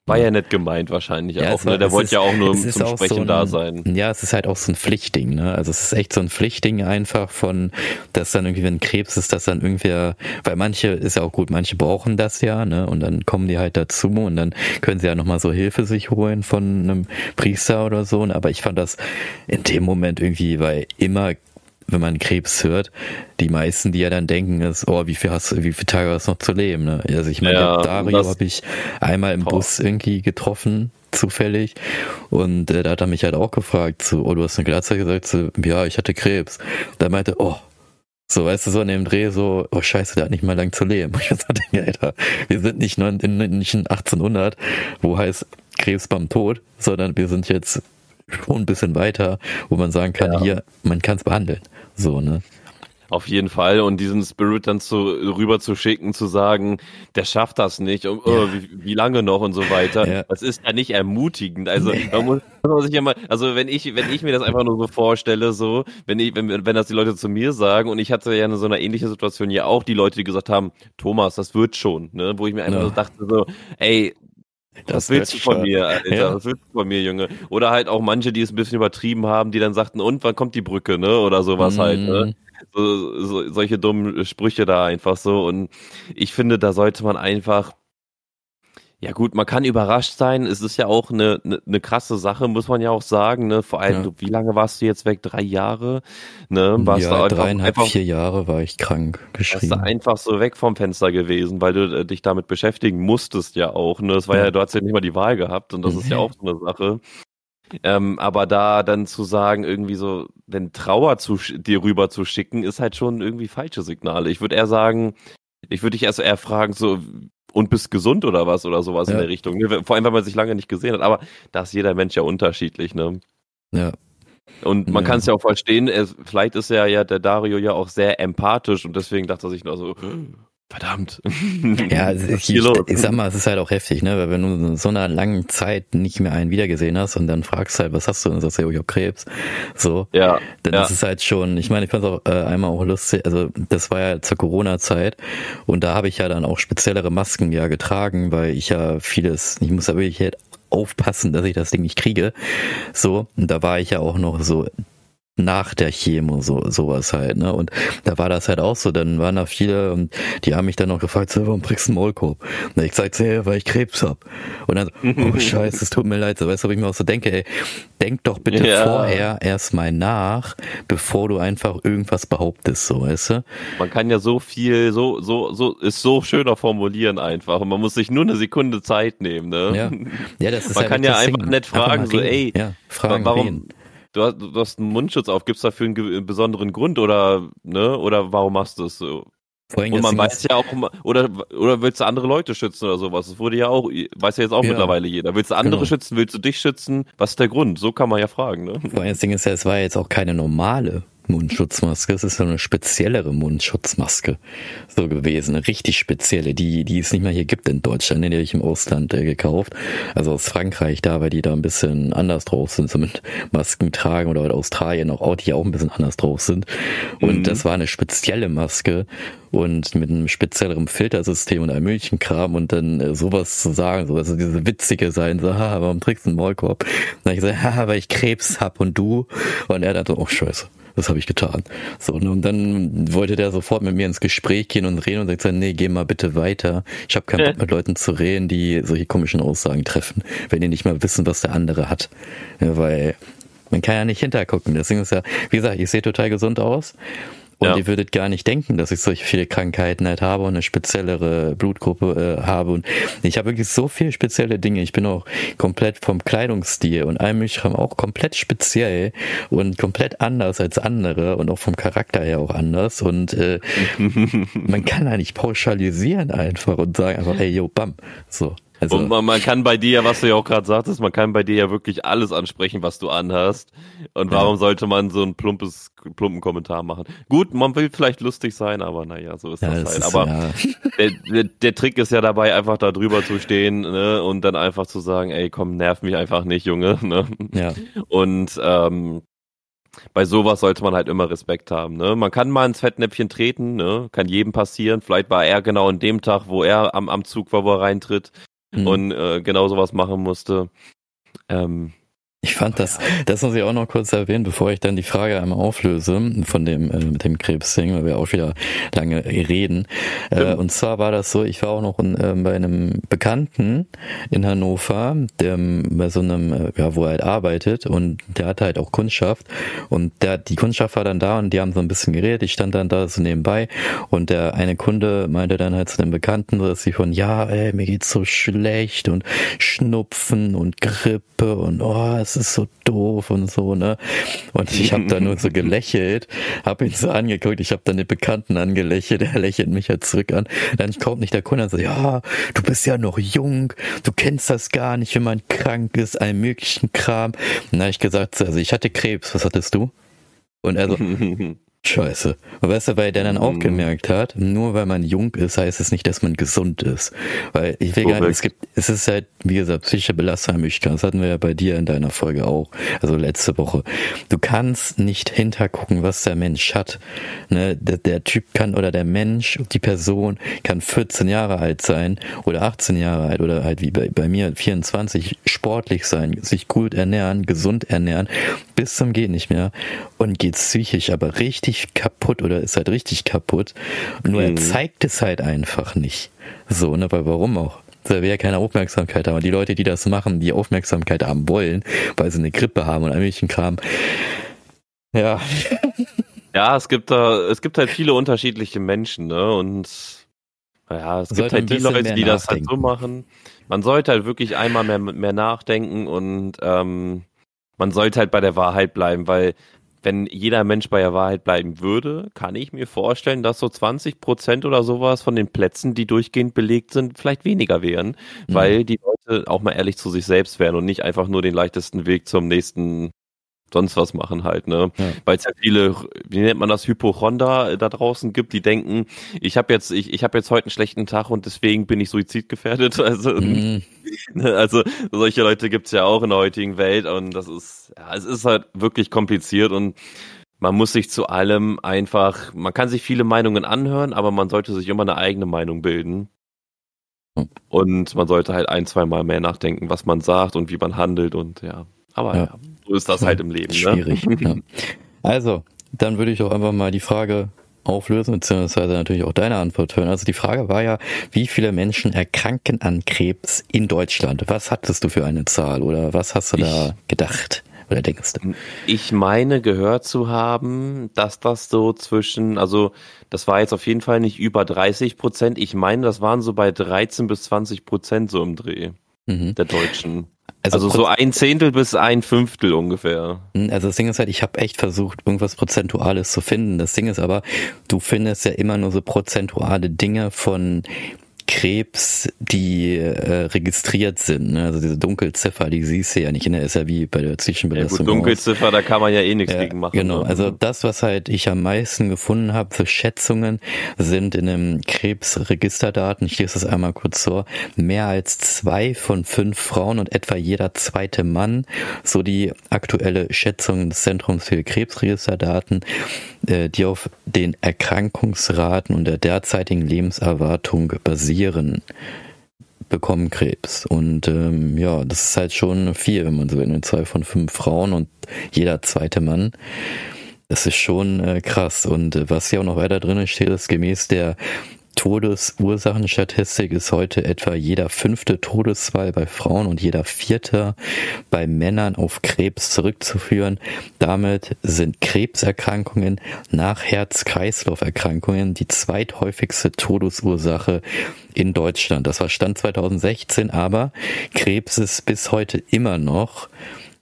War ja nicht gemeint wahrscheinlich ja, auch, ne? Der wollte ja auch nur zum Sprechen so ein, da sein. Ja, es ist halt auch so ein Pflichtding, ne? Also es ist echt so ein Pflichtding einfach von, dass dann irgendwie, wenn Krebs ist, dass dann irgendwer, weil manche ist ja auch gut, manche brauchen das ja, ne? Und dann kommen die halt dazu und dann können sie ja nochmal so Hilfe sich holen von einem Priester oder so. Aber ich fand das in dem Moment irgendwie, weil immer wenn man Krebs hört, die meisten, die ja dann denken, ist, oh, wie viel hast du, wie viele Tage hast du noch zu leben? Ne? Also ich meine, ja, Dario habe ich einmal im boah. Bus irgendwie getroffen, zufällig. Und äh, da hat er mich halt auch gefragt, so, oh, du hast eine Glatze gesagt, so, ja, ich hatte Krebs. Da meinte, oh, so, weißt du, so in dem Dreh so, oh scheiße, der hat nicht mal lang zu leben. *laughs* Ich so denke, Alter, wir sind nicht, in, nicht in 1800, wo heißt Krebs beim Tod, sondern wir sind jetzt schon ein bisschen weiter, wo man sagen kann, ja. hier, man kann es behandeln. So, ne? Auf jeden Fall. Und diesen Spirit dann zu, rüber zu schicken, zu sagen, der schafft das nicht, oh, ja. wie, wie, lange noch und so weiter. Ja. Das ist ja nicht ermutigend. Also, nee. man muss, man sich ja mal, also wenn ich, wenn ich mir das einfach nur so vorstelle, so, wenn ich, wenn, wenn das die Leute zu mir sagen, und ich hatte ja in so einer ähnlichen Situation ja auch die Leute, die gesagt haben, Thomas, das wird schon, ne, wo ich mir einfach ja. so dachte, so, ey, das, willst du von mir, Alter. Ja. Das willst du von mir, Junge. Oder halt auch manche, die es ein bisschen übertrieben haben, die dann sagten, und wann kommt die Brücke, ne? Oder sowas mm. halt, ne? Mhm. So, so, solche dummen Sprüche da einfach so. Und ich finde, da sollte man einfach ja gut, man kann überrascht sein. Es ist ja auch eine, eine, eine krasse Sache, muss man ja auch sagen. Ne? Vor allem, ja. du, wie lange warst du jetzt weg? Drei Jahre? Ne? Warst ja, du einfach, dreieinhalb, einfach, vier Jahre war ich krank geschrieben. Warst du einfach so weg vom Fenster gewesen, weil du äh, dich damit beschäftigen musstest ja auch. Ne? Das war ja, ja du hast ja nicht mal die Wahl gehabt und das mhm. ist ja auch so eine Sache. Ähm, aber da dann zu sagen, irgendwie so, wenn Trauer zu, dir rüber zu schicken, ist halt schon irgendwie falsche Signale. Ich würde eher sagen, ich würde dich erst eher fragen, so, und bist gesund oder was oder sowas ja. in der Richtung. Ne? Vor allem, wenn man sich lange nicht gesehen hat. Aber da ist jeder Mensch ja unterschiedlich, ne? Ja. Und man ja. kann es ja auch verstehen, es, vielleicht ist ja, ja der Dario ja auch sehr empathisch und deswegen dachte er sich nur so, Verdammt. *laughs* Ja, ich, ich, ich, sag mal, es ist halt auch heftig, ne? Weil wenn du so einer langen Zeit nicht mehr einen wiedergesehen hast und dann fragst halt, was hast du? Und dann sagst du, oh, ich hab Krebs. So. Ja. Dann ja. ist es halt schon, ich meine, ich fand es auch äh, einmal auch lustig, also das war ja zur Corona-Zeit und da habe ich ja dann auch speziellere Masken ja getragen, weil ich ja vieles, ich muss ja wirklich halt aufpassen, dass ich das Ding nicht kriege. So, und da war ich ja auch noch so nach der Chemo, so sowas halt, ne? Und da war das halt auch so, dann waren da viele und die haben mich dann noch gefragt, so, warum kriegst du einen Maulkorb? Und ich sagte, hey, weil ich Krebs hab. Und dann, *laughs* oh scheiße, es tut mir leid, so weißt du, ob ich mir auch so denke, ey, denk doch bitte ja. vorher erstmal nach, bevor du einfach irgendwas behauptest, so, weißt du? Man kann ja so viel, so, so, so, ist so schöner formulieren einfach und man muss sich nur eine Sekunde Zeit nehmen, ne? Ja, ja das *laughs* ist Man halt kann ja einfach nett fragen, so, ey, ja, fragen, warum, reden du hast, du hast einen Mundschutz auf, gibt's dafür einen besonderen Grund oder, ne, oder warum machst du es so? Und man weiß ja auch, oder, oder willst du andere Leute schützen oder sowas? Das wurde ja auch, weiß ja jetzt auch ja. mittlerweile jeder. Willst du andere genau. schützen? Willst du dich schützen? Was ist der Grund? So kann man ja fragen, ne? Vor allem das Ding ist ja, es war jetzt auch keine normale Mundschutzmaske. Es ist so eine speziellere Mundschutzmaske so gewesen, eine richtig spezielle, die, die es nicht mehr hier gibt in Deutschland, die habe ich im Ausland äh, gekauft. Also aus Frankreich da, weil die da ein bisschen anders drauf sind, so mit Masken tragen oder Australien auch, die auch ein bisschen anders drauf sind. Und mhm. das war eine spezielle Maske und mit einem spezielleren Filtersystem und einem Milchenkram und dann äh, sowas zu sagen, so also diese witzige sein, so, ha, warum trägst du einen Maulkorb? Und dann ich gesagt, ha, weil ich Krebs hab und du? Und er dachte, oh scheiße das habe ich getan. So, und dann wollte der sofort mit mir ins Gespräch gehen und reden und sagt, nee, geh mal bitte weiter. Ich habe keinen Bock mit Leuten zu reden, die solche komischen Aussagen treffen, wenn die nicht mal wissen, was der andere hat. Ja, weil Man kann ja nicht hintergucken. Deswegen ist ja, wie gesagt, ich sehe total gesund aus. Und ja. ihr würdet gar nicht denken, dass ich solche viele Krankheiten halt habe und eine speziellere Blutgruppe äh, habe. Und ich habe wirklich so viele spezielle Dinge. Ich bin auch komplett vom Kleidungsstil und allem Milchraum auch komplett speziell und komplett anders als andere und auch vom Charakter her auch anders. Und äh, *laughs* man kann ja nicht pauschalisieren einfach und sagen einfach, hey, yo, bam. So. Also, und man, man, kann bei dir, was du ja auch gerade sagtest, man kann bei dir ja wirklich alles ansprechen, was du anhast. Und warum ja. sollte man so ein plumpes, plumpen Kommentar machen? Gut, man will vielleicht lustig sein, aber naja, so ist ja, das, halt. Ist, aber ja. *laughs* der, der, der, Trick ist ja dabei, einfach da drüber zu stehen ne, und dann einfach zu sagen, ey, komm, nerv mich einfach nicht, Junge. *laughs* Ne? Ja. Und ähm, bei sowas sollte man halt immer Respekt haben. Ne? Man kann mal ins Fettnäpfchen treten, ne? kann jedem passieren. Vielleicht war er genau an dem Tag, wo er am, am Zug war, wo er reintritt mhm. und äh, genau sowas machen musste. Ähm, ich fand das, das muss ich auch noch kurz erwähnen, bevor ich dann die Frage einmal auflöse von dem äh, mit dem Krebsding, weil wir auch wieder lange reden. Äh, und zwar war das so, ich war auch noch in, äh, bei einem Bekannten in Hannover, der bei so einem, äh, ja, wo er halt arbeitet und der hatte halt auch Kundschaft und der, die Kundschaft war dann da und die haben so ein bisschen geredet, ich stand dann da so nebenbei und der eine Kunde meinte dann halt zu dem Bekannten, dass sie von, ja, ey, mir geht's so schlecht und Schnupfen und Grippe und oh, es ist so doof und so, ne? Und ich habe da nur so gelächelt, habe ihn so angeguckt, ich habe dann den Bekannten angelächelt, der lächelt mich halt zurück an. Dann kommt nicht der Kunde und sagt, ja, du bist ja noch jung, du kennst das gar nicht, wenn man krank ist, allen möglichen Kram. Habe ich gesagt, also ich hatte Krebs, was hattest du? Und er so, *laughs* Scheiße. Weißt du, weil der dann auch mhm. gemerkt hat, nur weil man jung ist, heißt es nicht, dass man gesund ist. Weil ich will gar nicht, es gibt, es ist halt, wie gesagt, psychische Belastung Das hatten wir ja bei dir in deiner Folge auch, also letzte Woche. Du kannst nicht hintergucken, was der Mensch hat. Ne? Der, der Typ kann oder der Mensch, die Person kann 14 Jahre alt sein oder 18 Jahre alt oder halt wie bei, bei mir 24 sportlich sein, sich gut ernähren, gesund ernähren, bis zum geht nicht mehr und geht psychisch aber richtig kaputt oder ist halt richtig kaputt. Nur mhm. er zeigt es halt einfach nicht. So, ne, weil warum auch? Er will ja keine Aufmerksamkeit haben. Und die Leute, die das machen, die Aufmerksamkeit haben wollen, weil sie eine Grippe haben und ein bisschen Kram. Ja. *laughs* Ja, es gibt da, es gibt halt viele unterschiedliche Menschen, ne? Und ja, es gibt halt die Leute, die das halt so machen. Man sollte halt wirklich einmal mehr, mehr nachdenken und ähm, man sollte halt bei der Wahrheit bleiben, weil wenn jeder Mensch bei der Wahrheit bleiben würde, kann ich mir vorstellen, dass so 20 Prozent oder sowas von den Plätzen, die durchgehend belegt sind, vielleicht weniger wären, mhm. weil die Leute auch mal ehrlich zu sich selbst wären und nicht einfach nur den leichtesten Weg zum nächsten sonst was machen halt, ne? Ja. Weil es ja viele, wie nennt man das, Hypochonder äh, da draußen gibt, die denken, ich habe jetzt, ich, ich habe jetzt heute einen schlechten Tag und deswegen bin ich suizidgefährdet. *laughs* Also, mhm. Ne, also solche Leute gibt's ja auch in der heutigen Welt und das ist, ja, es ist halt wirklich kompliziert und man muss sich zu allem einfach, man kann sich viele Meinungen anhören, aber man sollte sich immer eine eigene Meinung bilden. Und man sollte halt ein, zwei Mal mehr nachdenken, was man sagt und wie man handelt und ja. Aber ja. ja so ist das halt im Leben. Ne? Schwierig. Ne? *laughs* Ja. Also, dann würde ich auch einfach mal die Frage auflösen, beziehungsweise natürlich auch deine Antwort hören. Also die Frage war ja, wie viele Menschen erkranken an Krebs in Deutschland? Was hattest du für eine Zahl oder was hast du ich, da gedacht? Oder denkst du? Ich meine gehört zu haben, dass das so zwischen, also das war jetzt auf jeden Fall nicht über 30 Prozent. Ich meine, das waren so bei 13 bis 20 Prozent so im Dreh mhm. der Deutschen. Also, also so ein Zehntel bis ein Fünftel ungefähr. Hm, also das Ding ist halt, ich habe echt versucht, irgendwas Prozentuales zu finden. Das Ding ist aber, du findest ja immer nur so prozentuale Dinge von Krebs, die äh, registriert sind. Ne? Also diese Dunkelziffer, die siehst du ja nicht. Ist ja wie bei der Zwischenbelastung. Ja, gut, Dunkelziffer, da kann man ja eh nichts ja, gegen machen. Genau, ne? also das, was halt ich am meisten gefunden habe für Schätzungen, sind in einem Krebsregisterdaten, ich lese das einmal kurz vor, mehr als zwei von fünf Frauen und etwa jeder zweite Mann, so die aktuelle Schätzung des Zentrums für Krebsregisterdaten, die auf den Erkrankungsraten und der derzeitigen Lebenserwartung basieren, bekommen Krebs. Und ähm, ja, das ist halt schon viel, wenn man so will. Zwei von fünf Frauen und jeder zweite Mann. Das ist schon äh, krass. Und äh, was hier auch noch weiter drin steht, ist gemäß der Todesursachenstatistik ist heute etwa jeder fünfte Todesfall bei Frauen und jeder vierte bei Männern auf Krebs zurückzuführen. Damit sind Krebserkrankungen nach Herz-Kreislauf-Erkrankungen die zweithäufigste Todesursache in Deutschland. Das war Stand 2016, aber Krebs ist bis heute immer noch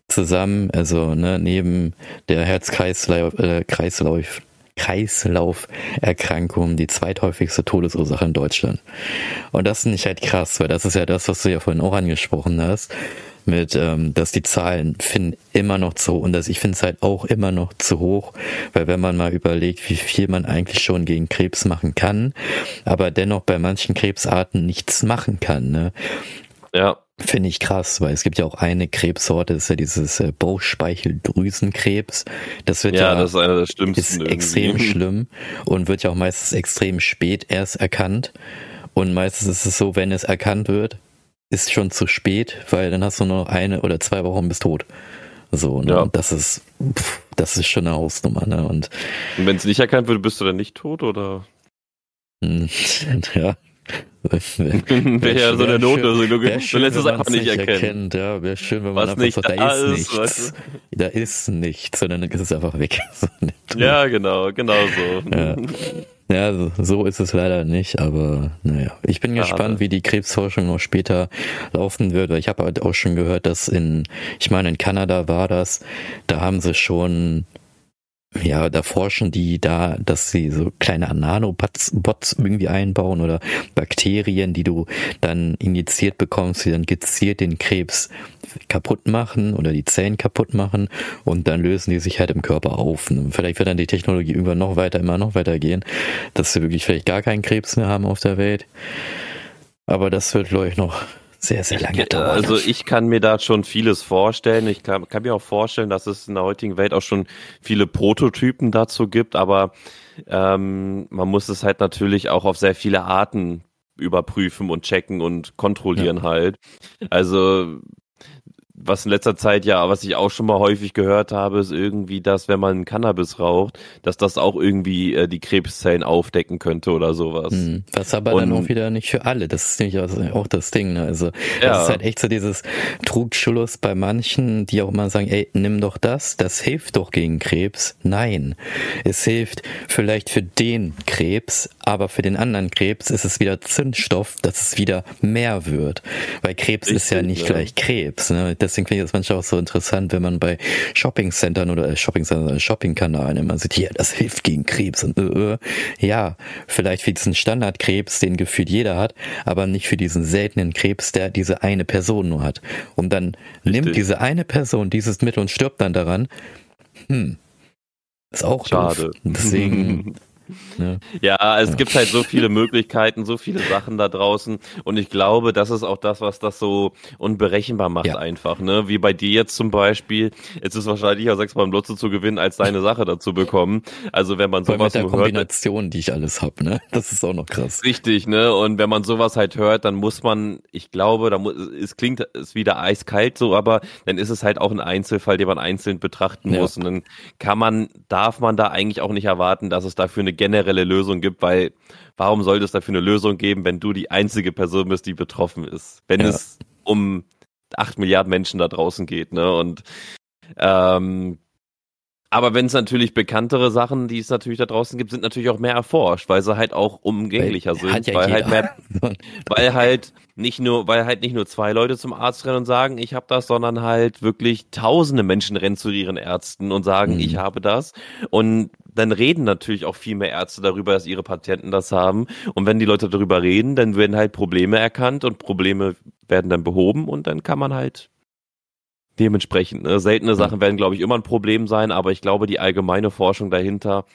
zusammen, also ne, neben der Herz-Kreislauf, äh, Kreislauf, Kreislauferkrankung die zweithäufigste Todesursache in Deutschland. Und das finde ich halt krass, weil das ist ja das, was du ja vorhin auch angesprochen hast, mit, ähm, dass die Zahlen finden immer noch zu und dass ich finde es halt auch immer noch zu hoch, weil wenn man mal überlegt, wie viel man eigentlich schon gegen Krebs machen kann, aber dennoch bei manchen Krebsarten nichts machen kann, ne? Ja. Finde ich krass, weil es gibt ja auch eine Krebssorte, das ist ja dieses äh, Bauchspeicheldrüsenkrebs. Das wird ja, ja das ist einer der schlimmsten. Ist extrem schlimm und wird ja auch meistens extrem spät erst erkannt. Und meistens ist es so, wenn es erkannt wird, ist schon zu spät, weil dann hast du nur noch eine oder zwei Wochen bis tot. So, ne? Ja. das ist, pff, das ist schon eine Hausnummer, ne? Und, und wenn es nicht erkannt wird, bist du dann nicht tot, oder? *laughs* ja, wäre *laughs* ja so eine Notlösung. Du, lässt es einfach nicht erkennen. Erkennt, ja, wäre schön, wenn man Was einfach nicht sagt, da, da ist nichts. Weißt du? Da ist nichts, sondern dann ist es einfach weg. *laughs* ja, genau, genau so. Ja. Ja, so ist es leider nicht, aber naja. Ich bin Schade. gespannt, wie die Krebsforschung noch später laufen wird, weil ich habe halt auch schon gehört, dass in, ich meine, in Kanada war das, da haben sie schon ja, da forschen die da, dass sie so kleine Nanobots Bots irgendwie einbauen oder Bakterien, die du dann injiziert bekommst, die dann gezielt den Krebs kaputt machen oder die Zellen kaputt machen und dann lösen die sich halt im Körper auf. Und vielleicht wird dann die Technologie irgendwann noch weiter, immer noch weiter gehen, dass wir wirklich vielleicht gar keinen Krebs mehr haben auf der Welt. Aber das wird, glaube ich, noch sehr, sehr lange dauern. Also ich kann mir da schon vieles vorstellen. Ich kann, kann, mir auch vorstellen, dass es in der heutigen Welt auch schon viele Prototypen dazu gibt, aber ähm, man muss es halt natürlich auch auf sehr viele Arten überprüfen und checken und kontrollieren ja. halt. Also was in letzter Zeit ja, was ich auch schon mal häufig gehört habe, ist irgendwie, dass wenn man Cannabis raucht, dass das auch irgendwie äh, die Krebszellen aufdecken könnte oder sowas. Hm, was aber Und, dann auch wieder nicht für alle. Das ist nämlich auch das Ding. Ne? Also das ja. ist halt echt so dieses Trugschluss bei manchen, die auch immer sagen, ey, nimm doch das, das hilft doch gegen Krebs. Nein, es hilft vielleicht für den Krebs, aber für den anderen Krebs ist es wieder Zündstoff, dass es wieder mehr wird. Weil Krebs Richtig, ist ja nicht ja. gleich Krebs. Ne? Das deswegen finde ich das manchmal auch so interessant, wenn man bei Shoppingcentern oder äh, Shoppingcentern, Shoppingkanalen immer sieht, ja, das hilft gegen Krebs und äh, äh, ja, vielleicht für diesen Standardkrebs, den gefühlt jeder hat, aber nicht für diesen seltenen Krebs, der diese eine Person nur hat. Und dann Richtig. nimmt diese eine Person dieses Mittel und stirbt dann daran. Hm. Ist auch Schade. Doof. Deswegen *laughs* Ne? Ja, es ja. gibt halt so viele Möglichkeiten, so viele Sachen da draußen und ich glaube, das ist auch das, was das so unberechenbar macht ja. einfach, ne? Wie bei dir jetzt zum Beispiel. Es ist wahrscheinlich ja sechsmal im Lotto zu gewinnen, als deine Sache dazu bekommen. Also wenn man sowas mit der Kombination, hört, die ich alles hab, ne? Das ist auch noch krass. Richtig, ne? Und wenn man sowas halt hört, dann muss man, ich glaube, da muss, es klingt es wieder eiskalt so, aber dann ist es halt auch ein Einzelfall, den man einzeln betrachten ja. muss und dann kann man, darf man da eigentlich auch nicht erwarten, dass es dafür eine generelle Lösung gibt, weil warum sollte es dafür eine Lösung geben, wenn du die einzige Person bist, die betroffen ist? Wenn ja. es um acht Milliarden Menschen da draußen geht, ne? Und ähm, aber wenn es natürlich bekanntere Sachen, die es natürlich da draußen gibt, sind natürlich auch mehr erforscht, weil sie halt auch umgänglicher weil, sind, ja weil halt mehr, *laughs* weil halt nicht nur, weil halt nicht nur zwei Leute zum Arzt rennen und sagen, ich habe das, sondern halt wirklich tausende Menschen rennen zu ihren Ärzten und sagen, mhm. ich habe das. Und dann reden natürlich auch viel mehr Ärzte darüber, dass ihre Patienten das haben. Und wenn die Leute darüber reden, dann werden halt Probleme erkannt und Probleme werden dann behoben und dann kann man halt dementsprechend. Ne? Seltene Sachen werden, glaube ich, immer ein Problem sein, aber ich glaube, die allgemeine Forschung dahinter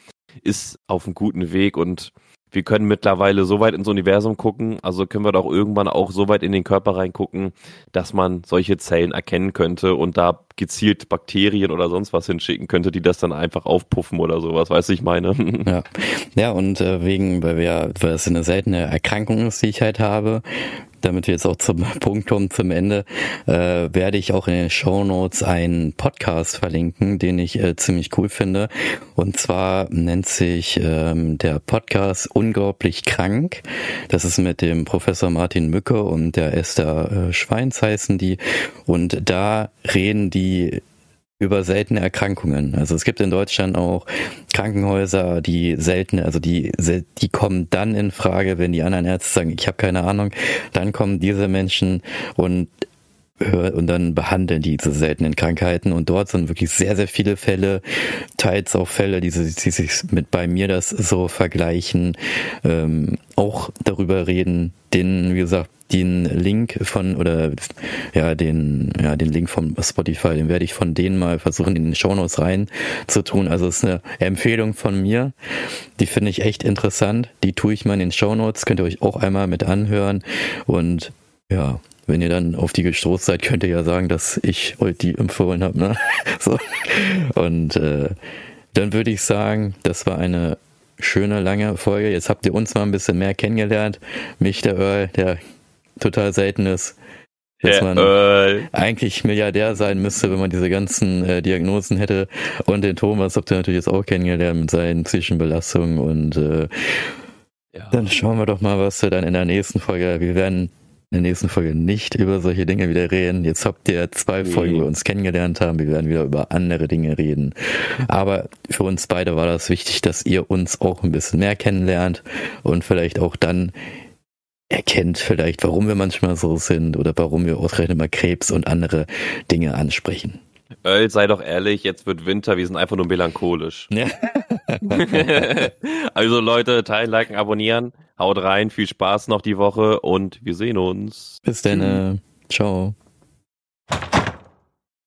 ist auf einem guten Weg und wir können mittlerweile so weit ins Universum gucken, also können wir doch irgendwann auch so weit in den Körper reingucken, dass man solche Zellen erkennen könnte und da gezielt Bakterien oder sonst was hinschicken könnte, die das dann einfach aufpuffen oder sowas, weiß ich meine. Ja, ja und äh, wegen, weil wir, weil es eine seltene Erkrankung ist, die ich halt habe, damit wir jetzt auch zum *laughs* Punkt kommen, zum Ende, äh, werde ich auch in den Show Notes einen Podcast verlinken, den ich äh, ziemlich cool finde. Und zwar nennt sich ähm, der Podcast Unglaublich krank. Das ist mit dem Professor Martin Mücke und der Esther äh, Schweins heißen die. Und da reden die über seltene Erkrankungen. Also es gibt in Deutschland auch Krankenhäuser, die seltene, also die, die kommen dann in Frage, wenn die anderen Ärzte sagen, ich habe keine Ahnung, dann kommen diese Menschen und und dann behandeln die diese seltenen Krankheiten. Und dort sind wirklich sehr, sehr viele Fälle, teils auch Fälle, die, die sich mit bei mir das so vergleichen, ähm, auch darüber reden, den, wie gesagt, den Link von oder ja den ja den Link von Spotify, den werde ich von denen mal versuchen in den Shownotes rein zu tun. Also es ist eine Empfehlung von mir, die finde ich echt interessant. Die tue ich mal in den Shownotes, könnt ihr euch auch einmal mit anhören. Und ja, wenn ihr dann auf die gestoßen seid, könnt ihr ja sagen, dass ich euch die empfohlen habe. Ne? *laughs* so. Und äh, dann würde ich sagen, das war eine schöne, lange Folge. Jetzt habt ihr uns mal ein bisschen mehr kennengelernt. Mich, der Earl, der total selten ist. Dass man äh, eigentlich Milliardär sein müsste, wenn man diese ganzen äh, Diagnosen hätte. Und den Thomas habt ihr natürlich jetzt auch kennengelernt mit seinen psychischen Belastungen. Und äh, ja. dann schauen wir doch mal, was wir dann in der nächsten Folge. Wir werden in der nächsten Folge nicht über solche Dinge wieder reden. Jetzt habt ihr zwei nee. Folgen, wo wir uns kennengelernt haben. Wir werden wieder über andere Dinge reden. Aber für uns beide war das wichtig, dass ihr uns auch ein bisschen mehr kennenlernt und vielleicht auch dann erkennt vielleicht, warum wir manchmal so sind oder warum wir ausgerechnet mal Krebs und andere Dinge ansprechen. Earl, sei doch ehrlich, jetzt wird Winter, wir sind einfach nur melancholisch. Ja. *laughs* also Leute, teilen, liken, abonnieren, haut rein, viel Spaß noch die Woche und wir sehen uns. Bis dann, ciao.